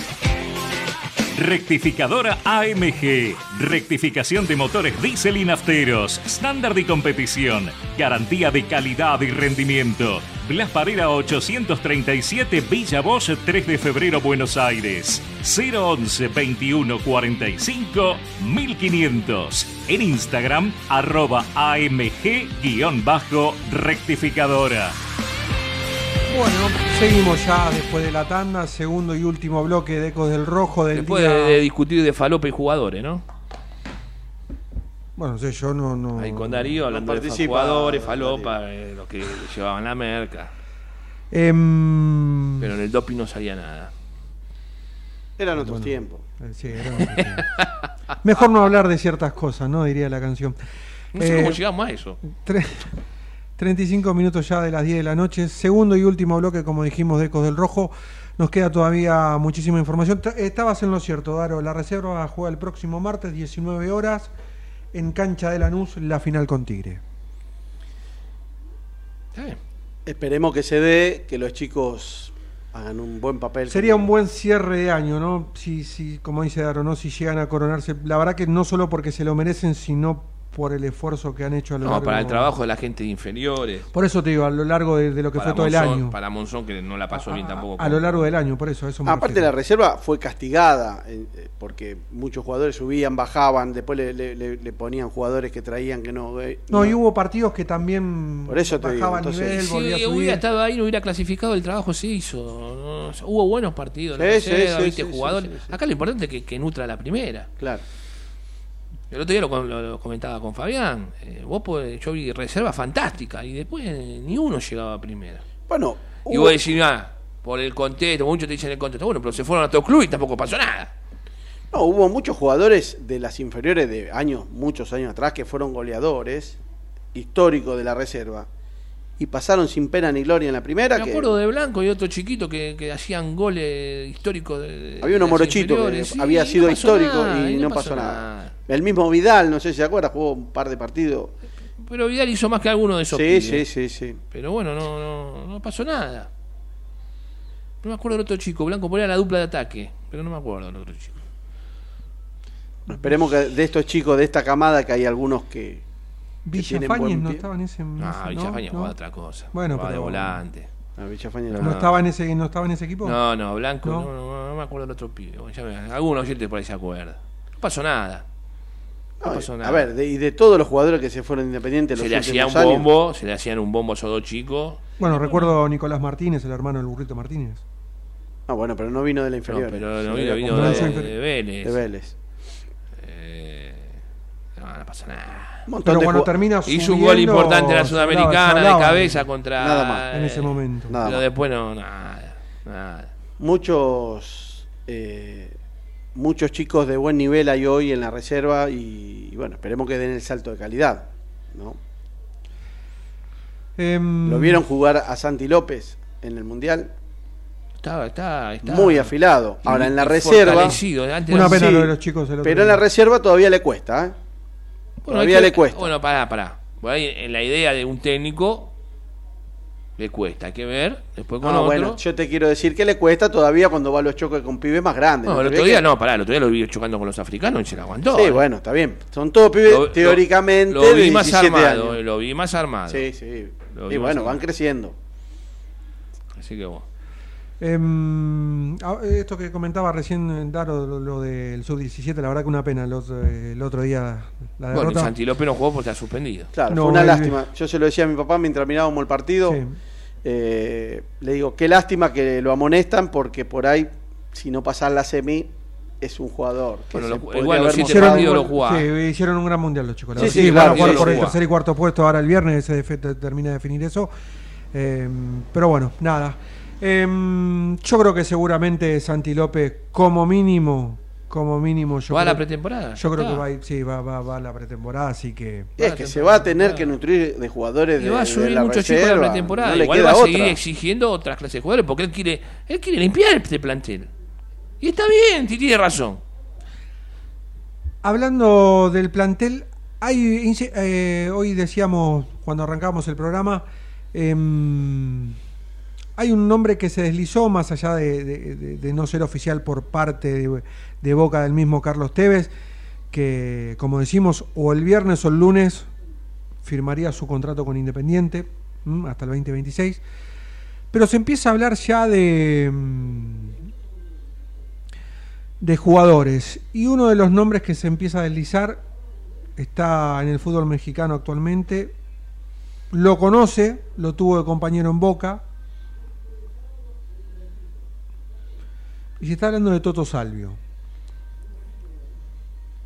Rectificadora AMG. Rectificación de motores diésel y nafteros. Estándar de competición. Garantía de calidad y rendimiento. Blas Parera 837 Villa Bosch 3 de febrero Buenos Aires. 011 21 45 1500. En Instagram arroba AMG-rectificadora. Bueno, seguimos ya después de la tanda, segundo y último bloque de Ecos del Rojo del Después día. de, de discutir de falopa y jugadores, ¿no? Bueno, no sé, yo no... no... Ahí con Darío hablando de participa, jugadores, falopa, eh, los que llevaban la merca. Em, Pero en el doping no salía nada. Eran otros tiempos. eh, sí, era otro tiempo. Mejor no hablar de ciertas cosas, ¿no? Diría la canción. No sé Eh, cómo llegamos a eso. Tre- 35 minutos ya de las 10 de la noche. Segundo y último bloque, como dijimos, de Ecos del Rojo. Nos queda todavía muchísima información. Estabas en lo cierto, Daro. La reserva juega el próximo martes, 19 horas, en cancha de Lanús, la final con Tigre. Está bien. Esperemos que se dé, que los chicos hagan un buen papel. Sería un buen cierre de año, ¿no? Si, si, como dice Daro, ¿no? Si llegan a coronarse. La verdad que no solo porque se lo merecen, sino por el esfuerzo que han hecho a lo No, largo para el trabajo de la gente de inferiores. Por eso te digo, a lo largo de, de lo que para fue todo el año. Para Monzón, que no la pasó bien tampoco. A, lo largo del año, por eso, eso me Aparte refiero. la reserva fue castigada, eh, eh, porque muchos jugadores subían, bajaban, después le, le- le- le ponían jugadores que traían que no... eh, No, y hubo partidos que también Por eso te digo, bajaban entonces- nivel, Si hubiera subir. estado ahí, no hubiera clasificado, el trabajo se hizo. ¿no? O sea, hubo buenos partidos, Sí, sí, reserva, sí, viste, sí, sí, jugadores. sí, sí. Acá lo importante es que, que nutra la primera. Claro. El otro día lo, con- lo- lo comentaba con Fabián. eh, vos podés- yo vi reserva fantástica y después eh, ni uno llegaba a primera. Bueno, Y hubo- vos decís, ah, por el contexto, muchos te dicen el contexto. Bueno, pero se fueron a otro club y tampoco pasó nada. no, hubo muchos jugadores de las inferiores de años, muchos años atrás, que fueron goleadores históricos de la reserva y pasaron sin pena ni gloria en la primera. Me que acuerdo de Blanco y otro chiquito que, que hacían goles históricos. De, Había uno morochito que. Sí, había no sido pasó histórico nada, y no pasó nada. El mismo Vidal, no sé si se acuerda, jugó un par de partidos. Pero Vidal hizo más que alguno de esos Sí, pibes. sí, sí, sí. Pero bueno, no, no, no pasó nada. No me acuerdo del otro chico. Blanco ponía la dupla de ataque. Pero no me acuerdo del otro chico. Esperemos que de estos chicos, de esta camada, que hay algunos que... Villafañez no estaba en ese. Ah, ese- Villafaña ¿no? jugaba ¿No? otra cosa. Bueno, Jugaba pero- de volante. No. ¿No estaba en ese, no estaba en ese equipo? No, no, Blanco, ¿No? no, no, no me acuerdo del otro pibe. Bueno, ya me- algún oyente por ahí se acuerda. No pasó nada. No pasó nada. A ver, de- y de todos los jugadores que se fueron independientes se los le hacía un años, bombo, se le hacían un bombo a esos dos chicos. Bueno, recuerdo a Nicolás Martínez, el hermano del burrito Martínez. Ah, bueno, pero no vino de la No, inferior. pero no vino, vino no, de, de. Vélez. de Vélez. Eh, no, no pasa nada. Un Pero cuando termina Hizo un gol importante en la hablaba- Sudamericana de cabeza contra. Nada más. En ese momento. Nada Pero más. después no, nada. nada. muchos eh, muchos chicos de buen nivel hay hoy en la reserva y, y bueno, esperemos que den el salto de calidad. ¿no? Em, ¿Lo vieron jugar a Santi López en el Mundial? Está, está, está. Muy afilado. Ahora en la reserva, Una pena sí, lo de los chicos el otro pero en la reserva todavía le cuesta. ¿eh? Bueno, todavía que- le cuesta. Bueno, pará, pará. Ahí, en la idea de un técnico, le cuesta. Hay que ver. Después con No, otro. bueno, yo te quiero decir que le cuesta todavía cuando va a los choques con pibes más grandes. No, ¿no? el otro día que- no, pará. El otro día lo vi chocando con los africanos y se la aguantó. Sí, ¿eh? bueno, está bien. Son todos pibes Lo- teóricamente Lo, vi más 17 armado. años. eh, Lo vi más armado. Sí, sí. Lo Y bueno, van creciendo. Así que bueno. Em, ah, esto que comentaba recién eh, Daro, lo, lo del sub-17, la verdad que una pena. Los, eh, el otro día la Bueno, derrota. Santi López no jugó porque está suspendido. Claro, No, fue una lástima. Yo se lo decía a mi papá mientras mirábamos el partido. Sí. Eh, le digo, qué lástima que lo amonestan porque por ahí, si no pasar la semi, es un jugador. que Bueno, se lo- igual los partidos lo sí, hicieron un gran mundial los chicos. Sí, verdad. sí, van claro, a jugar sí, por el tercer y cuarto puesto ahora el viernes, te- termina de definir eso. Em, pero bueno, nada. Em, yo creo que seguramente Santi López, como mínimo, como mínimo, yo ¿Va a la pretemporada? yo creo Está. que va, a ir- sí, va, va, va a la pretemporada, así que Es que se va a tener que nutrir de jugadores Y de, va a de subir la muchos chicos a la pretemporada. No le Igual queda va a otra. seguir exigiendo otras clases de jugadores porque él quiere, él quiere limpiar este plantel. Y está bien, tiene razón. Hablando del plantel, hay, eh, hoy decíamos, cuando arrancamos el programa, em, hay un nombre que se deslizó, más allá de, de- de- de no ser oficial por parte de, boca del mismo Carlos Tevez, que, como decimos, o el viernes o el lunes firmaría su contrato con Independiente hasta el 2026. Pero se empieza a hablar ya de, mm, de jugadores. Y uno de los nombres que se empieza a deslizar está en el fútbol mexicano actualmente. Lo conoce, lo tuvo de compañero en Boca. Y se está hablando de Toto Salvio.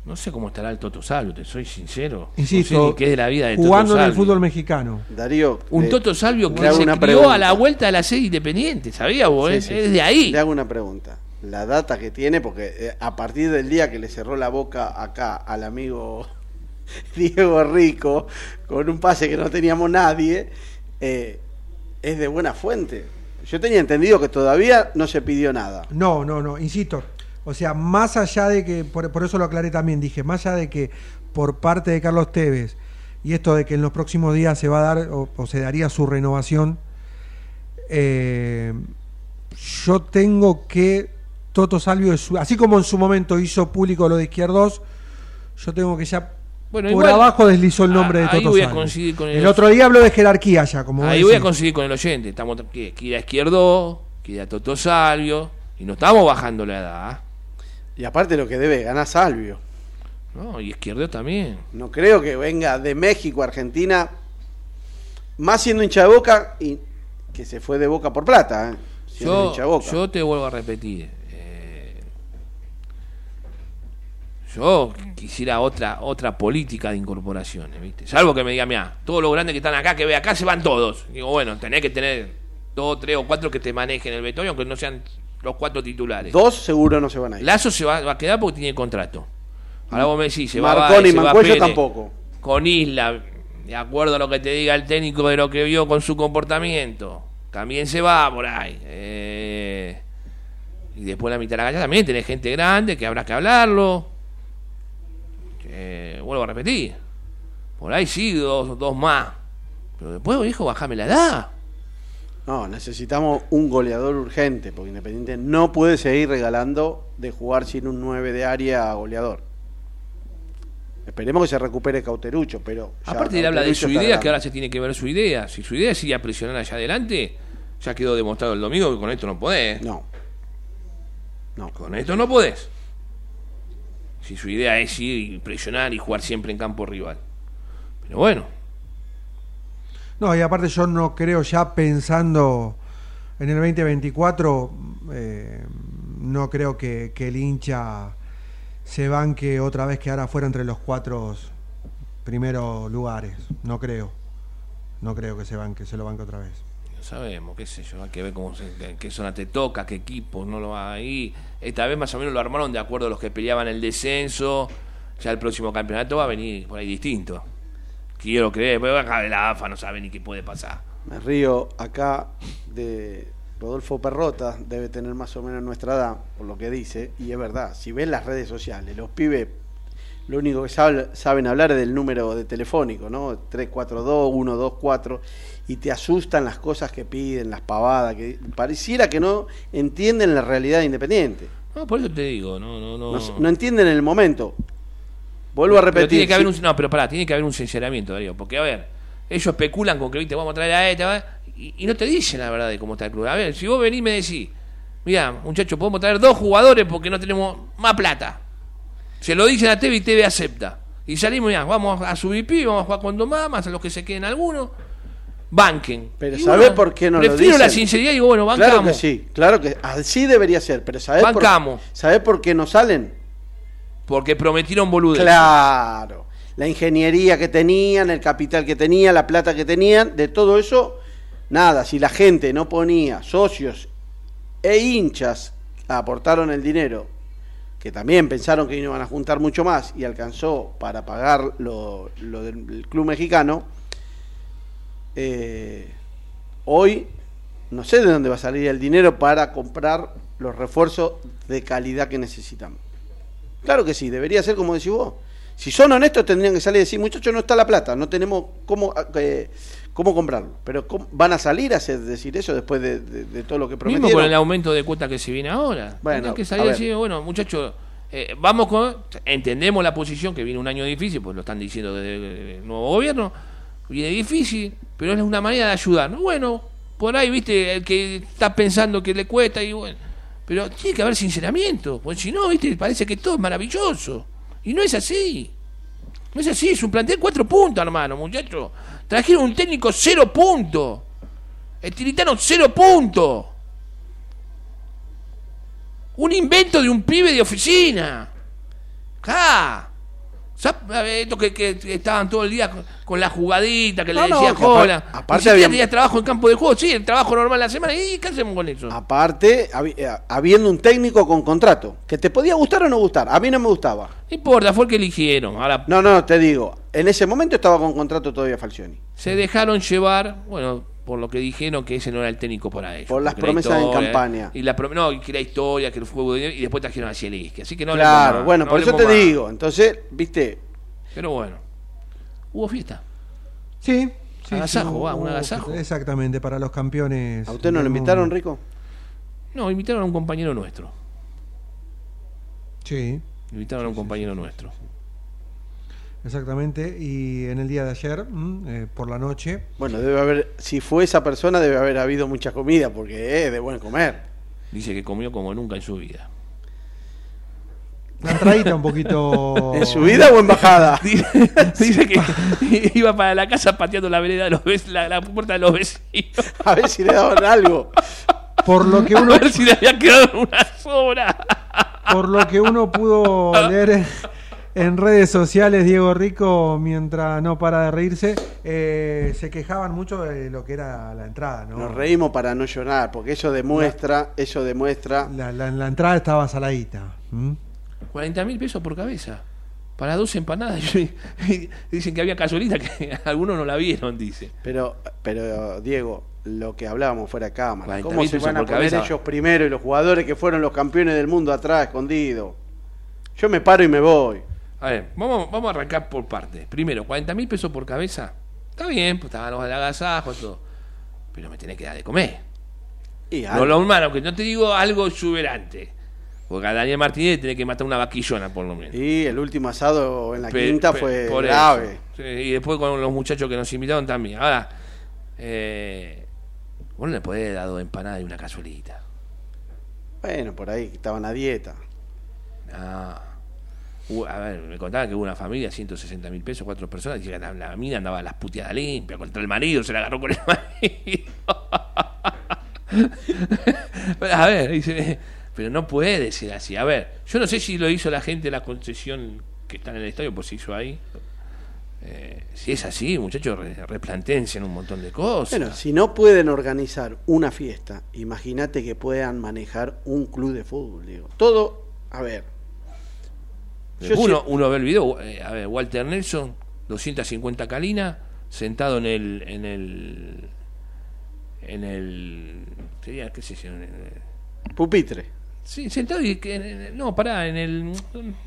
No sé cómo estará el Toto Salvio, te soy sincero. Insisto, no sé qué es de la vida de jugando Toto en el fútbol mexicano. Darío, Un le- Toto Salvio que se crió a la vuelta de la sede independiente, ¿sabía vos? Sí, eh? sí. Es de ahí. Le hago una pregunta. La data que tiene, porque eh, a partir del día que le cerró la boca acá al amigo Diego Rico, con un pase que no teníamos nadie, eh, es de buena fuente. Yo tenía entendido que todavía no se pidió nada. No, no, no, insisto. O sea, más allá de que, por, por eso lo aclaré también, dije, más allá de que por parte de Carlos Tevez y esto de que en los próximos días se va a dar o, o se daría su renovación, eh, yo tengo que Toto Salvio, así como en su momento hizo público lo de Izquierdos, yo tengo que ya Bueno, por igual- abajo deslizó el nombre de Ah, ahí Toto voy a Salvio. con el el- otro día habló de jerarquía ya, como Ahí voy a conseguir con el oyente. Estamos que, ir a Izquierdo, que ir a Toto Salvio. Y no estamos bajando la edad. ¿ah? Y aparte lo que debe ganar Salvio. ¿no? Y Izquierdo también. No creo que venga de México a Argentina, más siendo hincha de boca y que se fue de boca por plata. ¿eh? Siendo Yo, hincha de boca. yo te vuelvo a repetir. eh, yo quisiera otra otra política de incorporaciones, ¿viste? Salvo que me diga, mira, todos los grandes que están acá, que ve acá, se van todos. Digo, bueno, tenés que tener dos, tres o cuatro que te manejen el vestuario, aunque no sean los cuatro titulares. Dos seguro no se van a ir. Lazo se va, va a quedar porque tiene contrato. Ahora vos me decís, se va Marconi va Mancuello Pérez, tampoco. Con Isla, de acuerdo a lo que te diga el técnico de lo que vio con su comportamiento, también se va por ahí. Eh, y después la mitad de la calle también tenés gente grande que habrá que hablarlo. Eh, vuelvo a repetir. Por ahí sí, dos, dos más. Pero después, hijo, bajame la edad. No, necesitamos un goleador urgente, porque Independiente no puede seguir regalando de jugar sin un 9 de área a goleador. Esperemos que se recupere Cauterucho, pero. Aparte él habla de su idea, que ahora se tiene que ver su idea. Si su idea es ir a presionar allá adelante, ya quedó demostrado el domingo que con esto no podés. No. No. Con esto no podés. Si su idea es ir y presionar y jugar siempre en campo rival. Pero bueno, No, y aparte yo no creo ya pensando en el 2024, eh, no creo que, el hincha se banque otra vez quedar afuera entre los cuatro primeros lugares. No creo. No creo que se banque, se lo banque otra vez. no sabemos, qué sé yo, hay que ver cómo se, qué zona te toca, qué equipo, no lo va ahí. Esta vez más o menos lo armaron de acuerdo a los que peleaban el descenso. Ya el próximo campeonato va a venir por ahí distinto. Quiero creer, pero acá de la AFA no sabe ni qué puede pasar. Me río acá de Rodolfo Perrota, debe tener más o menos nuestra edad, por lo que dice, y es verdad, si ven las redes sociales, los pibes lo único que sab- saben hablar es del número de telefónico, ¿no? 342, 124, y te asustan las cosas que piden, las pavadas, que pareciera que no entienden la realidad de Independiente. No, por eso te digo, no, no, no. No, no entienden el momento. Vuelvo a Pero repetir. tiene que haber si- un, no, pero pará, tiene que haber un sinceramiento, Darío. Porque, a ver, ellos especulan con que, viste, vamos a traer a ¿va? y, y no te dicen la verdad de cómo está el club. A ver, si vos venís y me decís, mira, muchachos, podemos traer dos jugadores porque no tenemos más plata. Se lo dicen a TV y TV acepta. Y salimos, ya, vamos a subir pi, vamos a jugar con dos más, más a los que se queden algunos. Banquen. Pero ¿sabés por qué no lo Prefiero la dicen? sinceridad y digo, bueno, bancamos. Claro que sí, claro que así debería ser, pero ¿sabés por. ¿sabés por qué no salen? Porque prometieron boludeces. Claro, la ingeniería que tenían, el capital que tenían, la plata que tenían, de todo eso, nada, si la gente no ponía socios e hinchas aportaron el dinero, que también pensaron que iban a juntar mucho más y alcanzó para pagar lo, lo del club mexicano, eh, hoy no sé de dónde va a salir el dinero para comprar los refuerzos de calidad que necesitamos. Claro que sí, debería ser como decís vos. Si son honestos tendrían que salir y decir, muchachos, no está la plata, no tenemos cómo, eh, cómo comprarlo. Pero ¿cómo- ¿van a salir a hacer, decir eso después de, de- de todo lo que Mismo prometieron? con el aumento de cuota que se viene ahora. Bueno, Tendrían que salir y decir, bueno, muchachos, eh, vamos con. Entendemos la posición que viene un año difícil, pues lo están diciendo desde el nuevo gobierno. Viene difícil, pero es una manera de ayudar. Bueno, por ahí, viste, el que está pensando que le cuesta y bueno. Pero tiene que haber sinceramiento, porque si no, viste, parece que todo es maravilloso. Y no es así. No es así, es un plantel cuatro puntos, hermano, muchachos. Trajeron un técnico cero puntos. El tiritano cero puntos. Un invento de un pibe de oficina. ¡Ja! ¿Sab- a ver, Estos que, que estaban todo el día con, con la jugadita que No, le no, decía Jola. aparte siquiera había- tenías trabajo en campo de juego. Sí, el trabajo normal la semana. ¿Y qué hacemos con eso? Aparte, eh, habiendo un técnico con contrato, que te podía gustar o no gustar, a mí no me gustaba. No importa, fue el que eligieron. Ahora No, no, te digo, en ese momento estaba con contrato todavía Falcioni. se dejaron llevar, bueno, por lo que dijeron que ese no era el técnico para ellos. Por las promesas en historia, campaña. Y la no, y que la historia, que el fútbol y después trajeron a Zielinski. Así que no claro, más, bueno, no por eso te más. digo. Entonces, viste, Pero bueno, hubo fiesta. Sí. sí, Agasajo, sí, va, un agasajo. Exactamente, para los campeones. ¿a usted no lo invitaron. Rico? No, invitaron a un compañero nuestro. Sí, Invitaron a un compañero nuestro. Exactamente. Y en el día de ayer, mm, eh, por la noche, Bueno, debe haber, si fue esa persona, debe haber habido mucha comida, porque es de buen comer. Dice que comió como nunca en su vida. la entradita un poquito. ¿En subida o en bajada? Dice que iba para la casa pateando la vereda de los la, la puerta de los vecinos. A ver si le daban algo. Por lo que A uno, ver si le había quedado una sobra. por lo que uno pudo leer en, redes sociales, Diego Rico, mientras no para de reírse, eh, se quejaban mucho de lo que era la entrada, ¿no? Nos reímos para no llorar, porque eso demuestra, eso demuestra. La, la- la entrada estaba saladita. ¿m? 40 mil pesos por cabeza. Para dos empanadas. Y Dicen que había gasolina que algunos no la vieron, dice. Pero, pero Diego, lo que hablábamos fuera de cámara, 40.000 ¿cómo se pesos van a por poner cabeza? ellos primero y los jugadores que fueron los campeones del mundo atrás, escondidos? Yo me paro y me voy. A ver, vamos, vamos a arrancar por partes. Primero, 40 mil pesos por cabeza. Está bien, pues estaban los agasajo, todo. Pero me tenés que dar de comer. Y No algo. lo humano, que no te digo algo exuberante. Porque a Daniel Martínez tiene que matar una vaquillona, por lo menos. Y el último asado en la Pe- quinta pe- fue por grave. Sí, y después con los muchachos que nos invitaron también. Ahora, eh, vos no le podés dar dos empanadas y una cazuelita. Bueno, por ahí estaban a dieta. No. A ver, me contaban que hubo una familia, 160 mil pesos, cuatro personas, y la, mina andaba a las puteadas limpias contra el marido, se la agarró con el marido. A ver, dice, pero no puede ser así. A ver, yo no sé si lo hizo la gente de la concesión que está en el estadio, pues se hizo ahí. Eh, si es así, muchachos, re- replantéense en un montón de cosas. Bueno, si no pueden organizar una fiesta, imagínate que puedan manejar un club de fútbol, digo. Todo, a ver. Uno, uno ve el video, eh, a ver, Walter Nelson, 250 calinas, sentado en el, en el, en el, sería, qué sé yo, en el- Pupitre. sí, sentado y, que- no, pará, en el,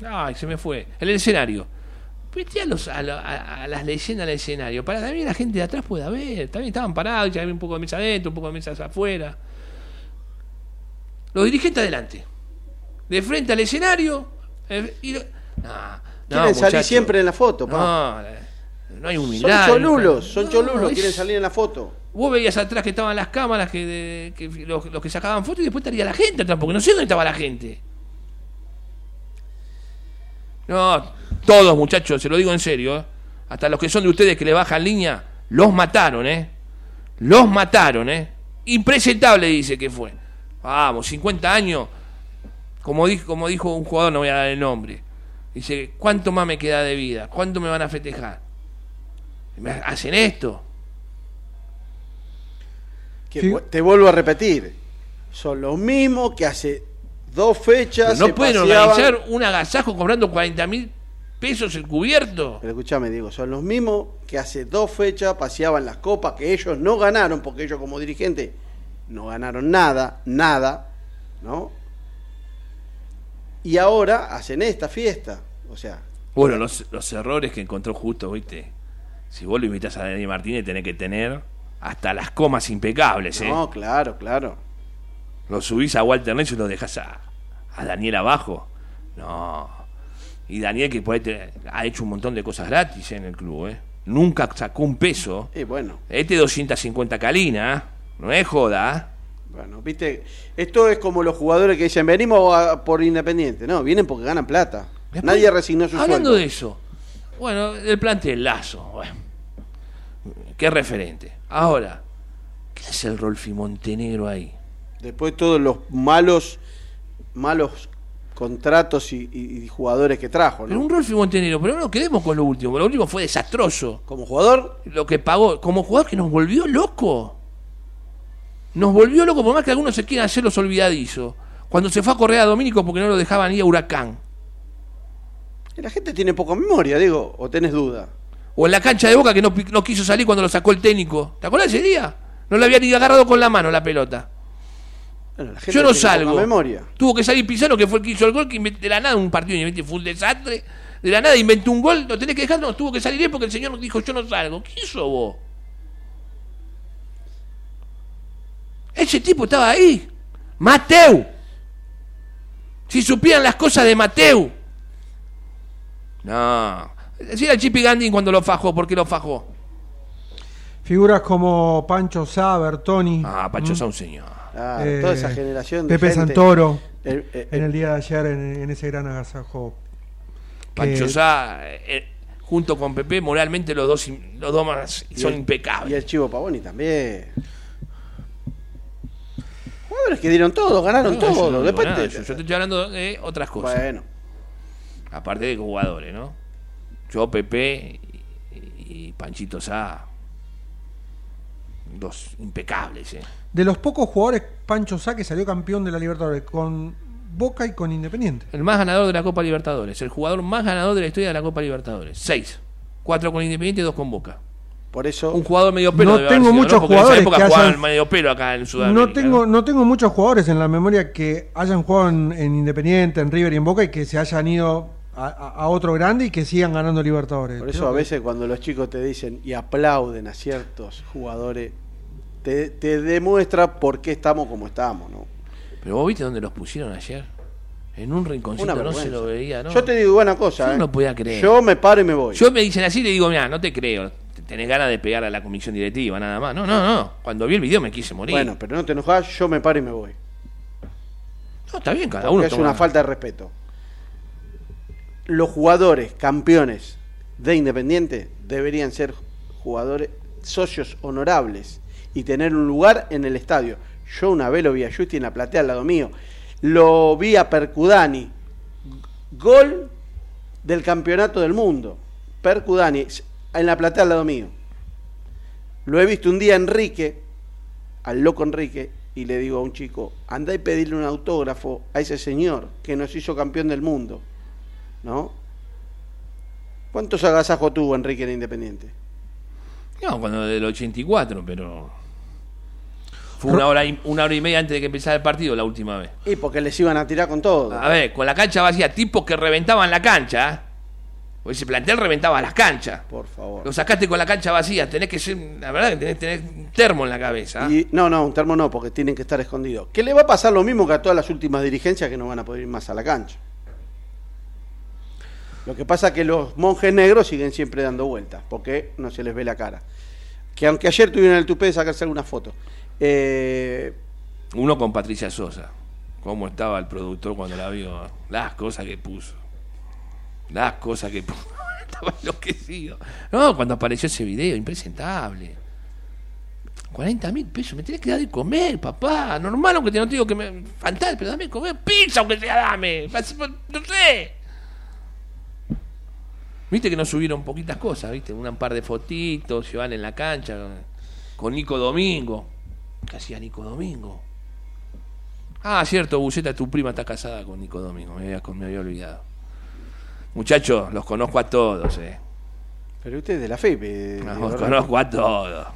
ay, se me fue, en el escenario. Vete a, los, a, la- a- a las leyendas del escenario, para también la gente de atrás pueda ver, también estaban parados, ya había un poco de mesa adentro, un poco de mesas afuera. Los dirigentes adelante, de frente al escenario, eh, y lo- no, no, Quieren salir muchacho. siempre en la foto, pa. No, no hay son humildad. cholulos, son No, cholulos, es- quieren salir en la foto. Vos veías atrás que estaban las cámaras, que, de- que los, los que sacaban fotos y después estaría la gente atrás, porque no sé dónde estaba la gente. No, todos muchachos, se lo digo en serio, ¿eh? hasta los que son de ustedes que le bajan línea, los mataron, ¿eh? Los mataron, ¿eh? Impresentable dice que fue. Vamos, 50 años, como dijo, como dijo un jugador, no voy a dar el nombre. Dice, ¿cuánto más me queda de vida? ¿Cuánto me van a festejar? ¿Me hacen esto? Que Sí. vu- Te vuelvo a repetir. Son los mismos que hace dos fechas. Pero no se pueden paseaban- organizar un agasajo cobrando 40 mil pesos el cubierto. Pero escúchame, digo, son los mismos que hace dos fechas paseaban las copas que ellos no ganaron, porque ellos como dirigentes no ganaron nada, nada, ¿no? Y ahora hacen esta fiesta. O sea, Bueno, los, los errores que encontró justo, ¿viste? Si vos lo invitas a Daniel Martínez, tenés que tener hasta las comas impecables, ¿eh? no, claro, claro. Lo subís a Walter Nelson y lo dejas a, a Daniel abajo. No. Y Daniel, que por ahí te- ha hecho un montón de cosas gratis ¿eh? en el club, ¿eh? Nunca sacó un peso. Y bueno, Este 250 calina, ¿eh? no es joda. Bueno, viste, esto es como los jugadores que dicen, venimos a- por Independiente. No, vienen porque ganan plata. Después, Nadie resignó su Hablando sueldo. de eso, bueno, el plantel Lazo, bueno, qué referente. Ahora, ¿qué hace el Rolfi Montenegro ahí? Después todos los malos, malos contratos y, y- y jugadores que trajo, Pero ¿no? un Rolfi Montenegro, pero no quedemos con lo último, lo último fue desastroso. Como jugador, Lo que pagó, como jugador que nos volvió loco. Nos volvió loco, por más que algunos se quieran hacer los olvidadizos. Cuando se fue a correr a Domínico porque no lo dejaban ir a Huracán. la gente tiene poca memoria, digo, o tenés duda. O en la cancha de Boca que no, quiso salir cuando lo sacó el técnico. ¿Te acuerdas ese día? No le había ni agarrado con la mano la pelota. Bueno, la gente Yo no salgo. memoria. Tuvo que salir Pizarro, que fue el que hizo el gol, que de la nada un partido fue un desastre. De la nada inventó un gol, lo tenés que dejar, no, tuvo que salir él porque el señor dijo, yo no salgo. ¿Qué hizo vos? Ese tipo estaba ahí. Mateu. Si supieran las cosas de Mateu. No. Decía el Chipi Gandhi cuando lo fajó, ¿por qué lo fajó? Figuras como Pancho Sá, Bertoni, Ah, Pacho Sá un señor. Ah, eh, toda esa generación de Pepe gente. Santoro, El- eh, en el día de ayer en, en ese gran agasajo. Pancho Sá, eh, eh, junto con Pepe, moralmente los dos, los dos más son el- impecables. Y el Chivo Pavoni también. Jugadores que dieron todo, ganaron No, todo. no Después te- yo, yo te estoy hablando de otras cosas. Bueno, Aparte de jugadores, ¿no? Yo, Pepe y, y Panchito Sá. Dos impecables, ¿eh? De los pocos jugadores, Pancho Sá que salió campeón de la Libertadores con Boca y con Independiente. El más ganador de la Copa Libertadores. El jugador más ganador de la historia de la Copa Libertadores. Seis. Cuatro con Independiente y dos con Boca. Por eso. Un jugador medio pelo. No debe haber tengo sido, muchos esa jugadores época que jugaban hayan- medio pelo acá en Sudamérica. No tengo, no tengo muchos jugadores en la memoria que hayan jugado en, en Independiente, en River y en Boca y que se hayan ido a, otro grande y que sigan ganando Libertadores. Por eso Creo a que- veces cuando los chicos te dicen y aplauden a ciertos jugadores, te, te demuestra por qué estamos como estamos, ¿no? Pero vos viste dónde los pusieron ayer. En un rinconcito no se lo veía, ¿no? Yo te digo una cosa, Yo ¿eh? no podía creer. Yo me paro y me voy. Yo me dicen así y le digo, mira, no te creo. Tenés ganas de pegar a la comisión directiva, nada más. No, no, no. Cuando vi el video me quise morir. Bueno, pero no te enojas, yo me paro y me voy. no, está bien, cada Porque uno. es toma- una falta de respeto. los jugadores campeones de Independiente deberían ser jugadores socios honorables y tener un lugar en el estadio. Yo una vez lo vi a Justi en la platea al lado mío. Lo vi a Percudani. Gol del campeonato del mundo. Percudani en la platea al lado mío. Lo he visto un día a Enrique, al loco Enrique, y le digo a un chico, anda y pedirle un autógrafo a ese señor que nos hizo campeón del mundo. ¿No? ¿Cuántos agasajos tuvo Enrique en Independiente? No, cuando del 84, pero. Fue una hora, y, una hora y media antes de que empezara el partido la última vez. Y porque les iban a tirar con todo. A ver, con la cancha vacía, tipos que reventaban la cancha. Porque ese plantel reventaba las canchas. Por favor. Lo sacaste con la cancha vacía, tenés que ser, la verdad que tenés que tener un termo en la cabeza. Y, no, no, un termo no, porque tienen que estar escondidos. Que le va a pasar lo mismo que a todas las últimas dirigencias que no van a poder ir más a la cancha. Lo que pasa es que los monjes negros siguen siempre dando vueltas, porque no se les ve la cara. Que aunque ayer tuvieron el tupé de sacarse alguna foto. Eh, Uno con Patricia Sosa. ¿Cómo estaba el productor cuando la vio? Las cosas que puso. Las cosas que estaba enloquecido. No, cuando apareció ese video, impresentable. 40 mil pesos, me tenés que dar de comer, papá. Normal, aunque te no te que me. Fantástico, pero dame de comer. Pizza, aunque sea, dame. No sé. Viste que nos subieron poquitas cosas, viste, un par de fotitos, van en la cancha con Nico Domingo. ¿Qué hacía Nico Domingo? Ah, cierto, Buceta, tu prima está casada con Nico Domingo, me había, me había olvidado. Muchachos, los conozco a todos, eh. pero usted es de la FEP. Los conozco a todos.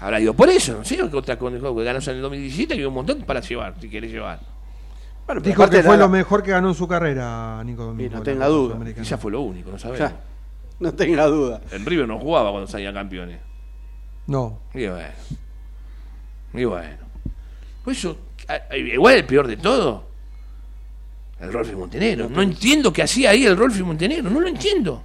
Habrá ido por eso, no sé, que otra cosa que ganó en el 2017 y un montón para llevar, si querés llevar. Bueno, pero Dijo que fue la- lo mejor que ganó en su carrera, Nico Domingo. Y no tenga duda. Quizás fue lo único, no sabemos. Ya, no tenga duda. En River no jugaba cuando salían campeones. No. Y bueno. Y bueno. Pues eso, igual el peor de todo. El Rolfi Montenegro. No entiendo qué hacía ahí el Rolfi Montenegro. No lo entiendo.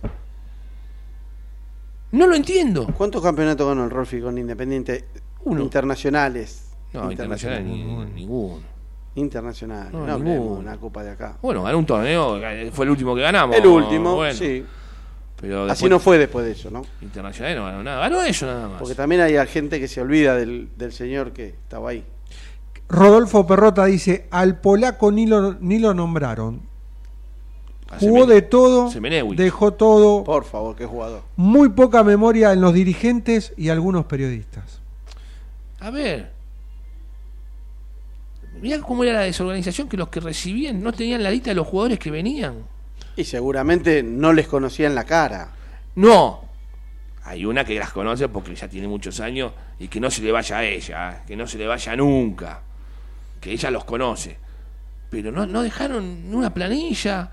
No lo entiendo. ¿Cuántos campeonatos ganó el Rolfi con Independiente? Uno. Internacionales. No, internacional ni- ninguno. Internacionales. No, No, ninguno. una copa de acá. Bueno, ganó un torneo. eh, Fue el último que ganamos. El último, Bueno, sí. Pero Así no fue después de eso, ¿no? Internacional no ganó nada. Ganó eso nada más. Porque también hay gente que se olvida del, del señor que estaba ahí. Rodolfo Perrota dice, al polaco ni lo, ni lo nombraron. Jugó de todo, Semenewicz. dejó todo, Por favor, qué jugador. muy poca memoria en los dirigentes y algunos periodistas. A ver. Mirá cómo era la desorganización que los que recibían no tenían la lista de los jugadores que venían. Y seguramente no les conocían la cara. No. Hay una que las conoce porque ya tiene muchos años y que no se le vaya a ella, ¿eh? que no se le vaya nunca. Que ella los conoce. Pero no, no dejaron una planilla.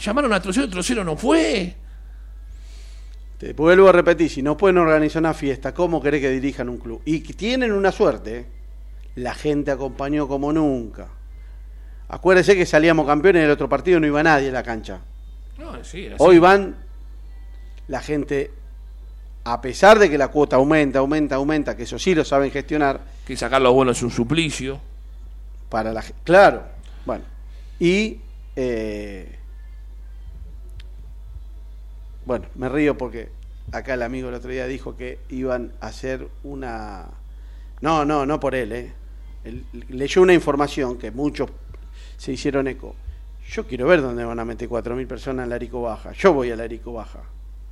Llamaron a Trocero, Trocero no fue. Te vuelvo a repetir, si no pueden organizar una fiesta, ¿cómo querés que dirijan un club? Y tienen una suerte, ¿eh? la gente acompañó como nunca. Acuérdese que salíamos campeones en el otro partido no iba nadie a la cancha. No, sí, era así. Hoy van la gente, a pesar de que la cuota aumenta, aumenta, aumenta, que eso sí lo saben gestionar, Que sacar los bonos es un suplicio. Para la Claro, bueno. Y. eh, bueno, me río porque acá el amigo el otro día dijo que iban a hacer una. No, no, no por él, ¿eh? Él leyó una información que muchos se hicieron eco. Yo quiero ver dónde van a meter 4.000 personas en la Arico Baja. Yo voy a la Arico Baja.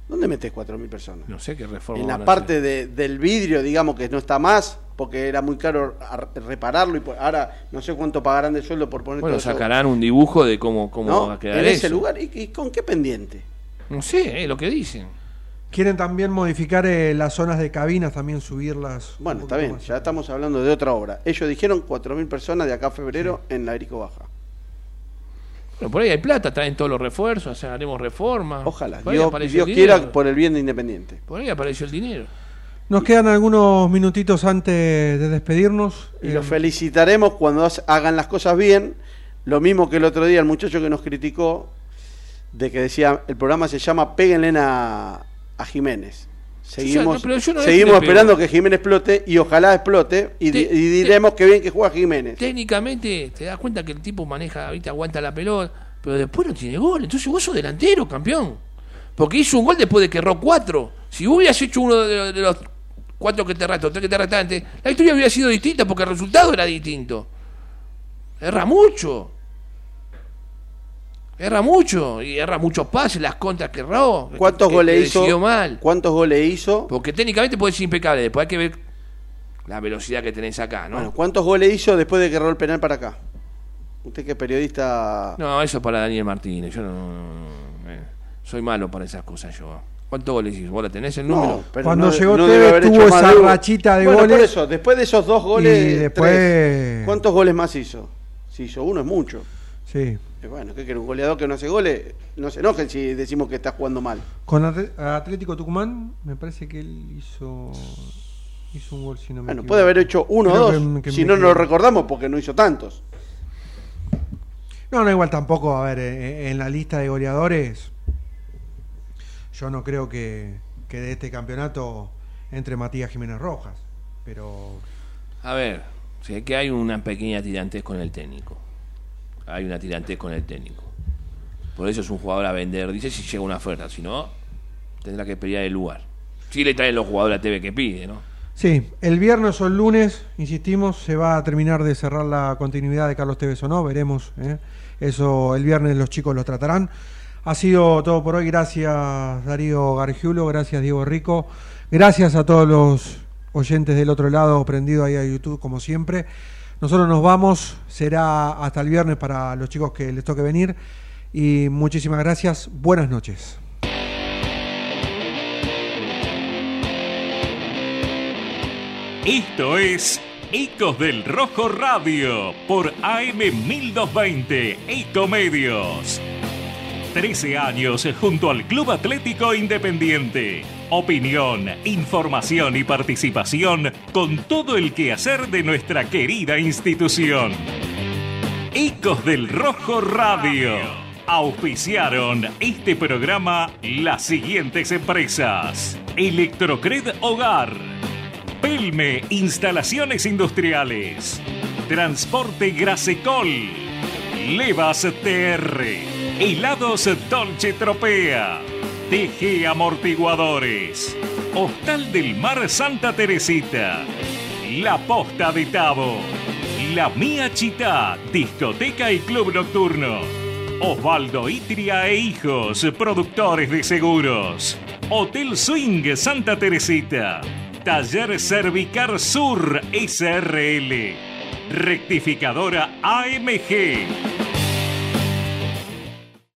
¿Dónde metes 4.000 personas? No sé qué reforma. en la parte de- del vidrio, digamos que no está más, porque era muy caro repararlo y ahora no sé cuánto pagarán de sueldo por poner Bueno, todo eso, sacarán un dibujo de cómo, cómo ¿no? va a quedar en eso. ese lugar. ¿Y, y con qué pendiente? No sé, es lo que dicen. Quieren también modificar eh, las zonas de cabinas, también subirlas. Bueno, está bien, más. ya estamos hablando de otra obra. Ellos dijeron 4.000 personas de acá a febrero en la Arico Baja. Bueno, por ahí hay plata, traen todos los refuerzos, o sea, haremos reforma. Ojalá, Dios, Dios quiera por el bien de Independiente. Por ahí apareció el dinero. Nos quedan algunos minutitos antes de despedirnos. Y Eh, los felicitaremos cuando ha- hagan las cosas bien. Lo mismo que el otro día el muchacho que nos criticó, de que decía, el programa se llama Péguenle a, a Jiménez. Seguimos, yo no esperando que Jiménez explote y ojalá explote y, di- Te- y diremos que bien que juega Jiménez. Técnicamente, te das cuenta que el tipo maneja, ¿viste? aguanta la pelota, pero después no tiene gol. Entonces vos sos delantero, campeón. Porque hizo un gol después de que erró cuatro. Si hubieras hecho uno de, de los cuatro que te restó, tres que te restantes, la historia hubiera sido distinta porque el resultado era distinto. Erra mucho. Erra mucho. Y erra muchos pases, las contras que erró. ¿Cuántos goles hizo? mal. ¿Cuántos goles hizo? Porque técnicamente puede ser impecable. Después hay que ver la velocidad que tenés acá, ¿no? Bueno, ¿cuántos goles hizo después de que erró el penal para acá? Usted que es periodista... No, eso para Daniel Martínez. Yo no, no- no- eh, soy malo para esas cosas yo. ¿Cuántos goles hizo? ¿Vos la tenés el número? No, pero Cuando no- llegó no Tevez, tuvo esa de rachita de Bueno, goles. por eso, después de esos dos goles, Y después- tres, ¿cuántos goles más hizo? Si hizo uno es mucho. Sí. Eh, Bueno, ¿qué quiere? Un goleador que no hace goles, no se enojen si decimos que está jugando mal. Con Atlético Tucumán, me parece que él hizo, hizo un gol, si no me Bueno, equivoco. puede haber hecho uno o dos, que- que si no, no lo equivoco. recordamos porque no hizo tantos. No, no, igual tampoco, a ver, eh, en la lista de goleadores, yo no creo que, que de este campeonato entre Matías Jiménez Rojas, pero A ver, sé que hay una pequeña tirantez con el técnico. Hay una tirantez con el técnico. Por eso es un jugador a vender, dice si llega una oferta. Si no, tendrá que pelear el lugar. Si le traen los jugadores a TV que pide, ¿no? sí, el viernes o el lunes, insistimos, se va a terminar de cerrar la continuidad de Carlos Tevez o no, veremos, ¿eh? eso el viernes los chicos lo tratarán. Ha sido todo por hoy, gracias Darío Gargiulo, gracias Diego Rico, gracias a todos los oyentes del otro lado, prendido ahí a YouTube como siempre. Nosotros nos vamos, será hasta el viernes para los chicos que les toque venir y muchísimas gracias, buenas noches. Esto es Ecos del Rojo Radio por AM 1220 Ecomedios. 13 años junto al Club Atlético Independiente. Opinión, información y participación con todo el quehacer de nuestra querida institución. Ecos del Rojo Radio. Auspiciaron este programa las siguientes empresas. Electrocred Hogar. Pelme Instalaciones Industriales. Transporte Grasecol. Levas TR. Helados Dolce Tropea. TG Amortiguadores. Hostal del Mar Santa Teresita. La Posta de Tabo. La Mía Chita, discoteca y club nocturno. Osvaldo Itria e Hijos, productores de seguros. Hotel Swing Santa Teresita. Taller Cervicar Sur SRL. Rectificadora AMG.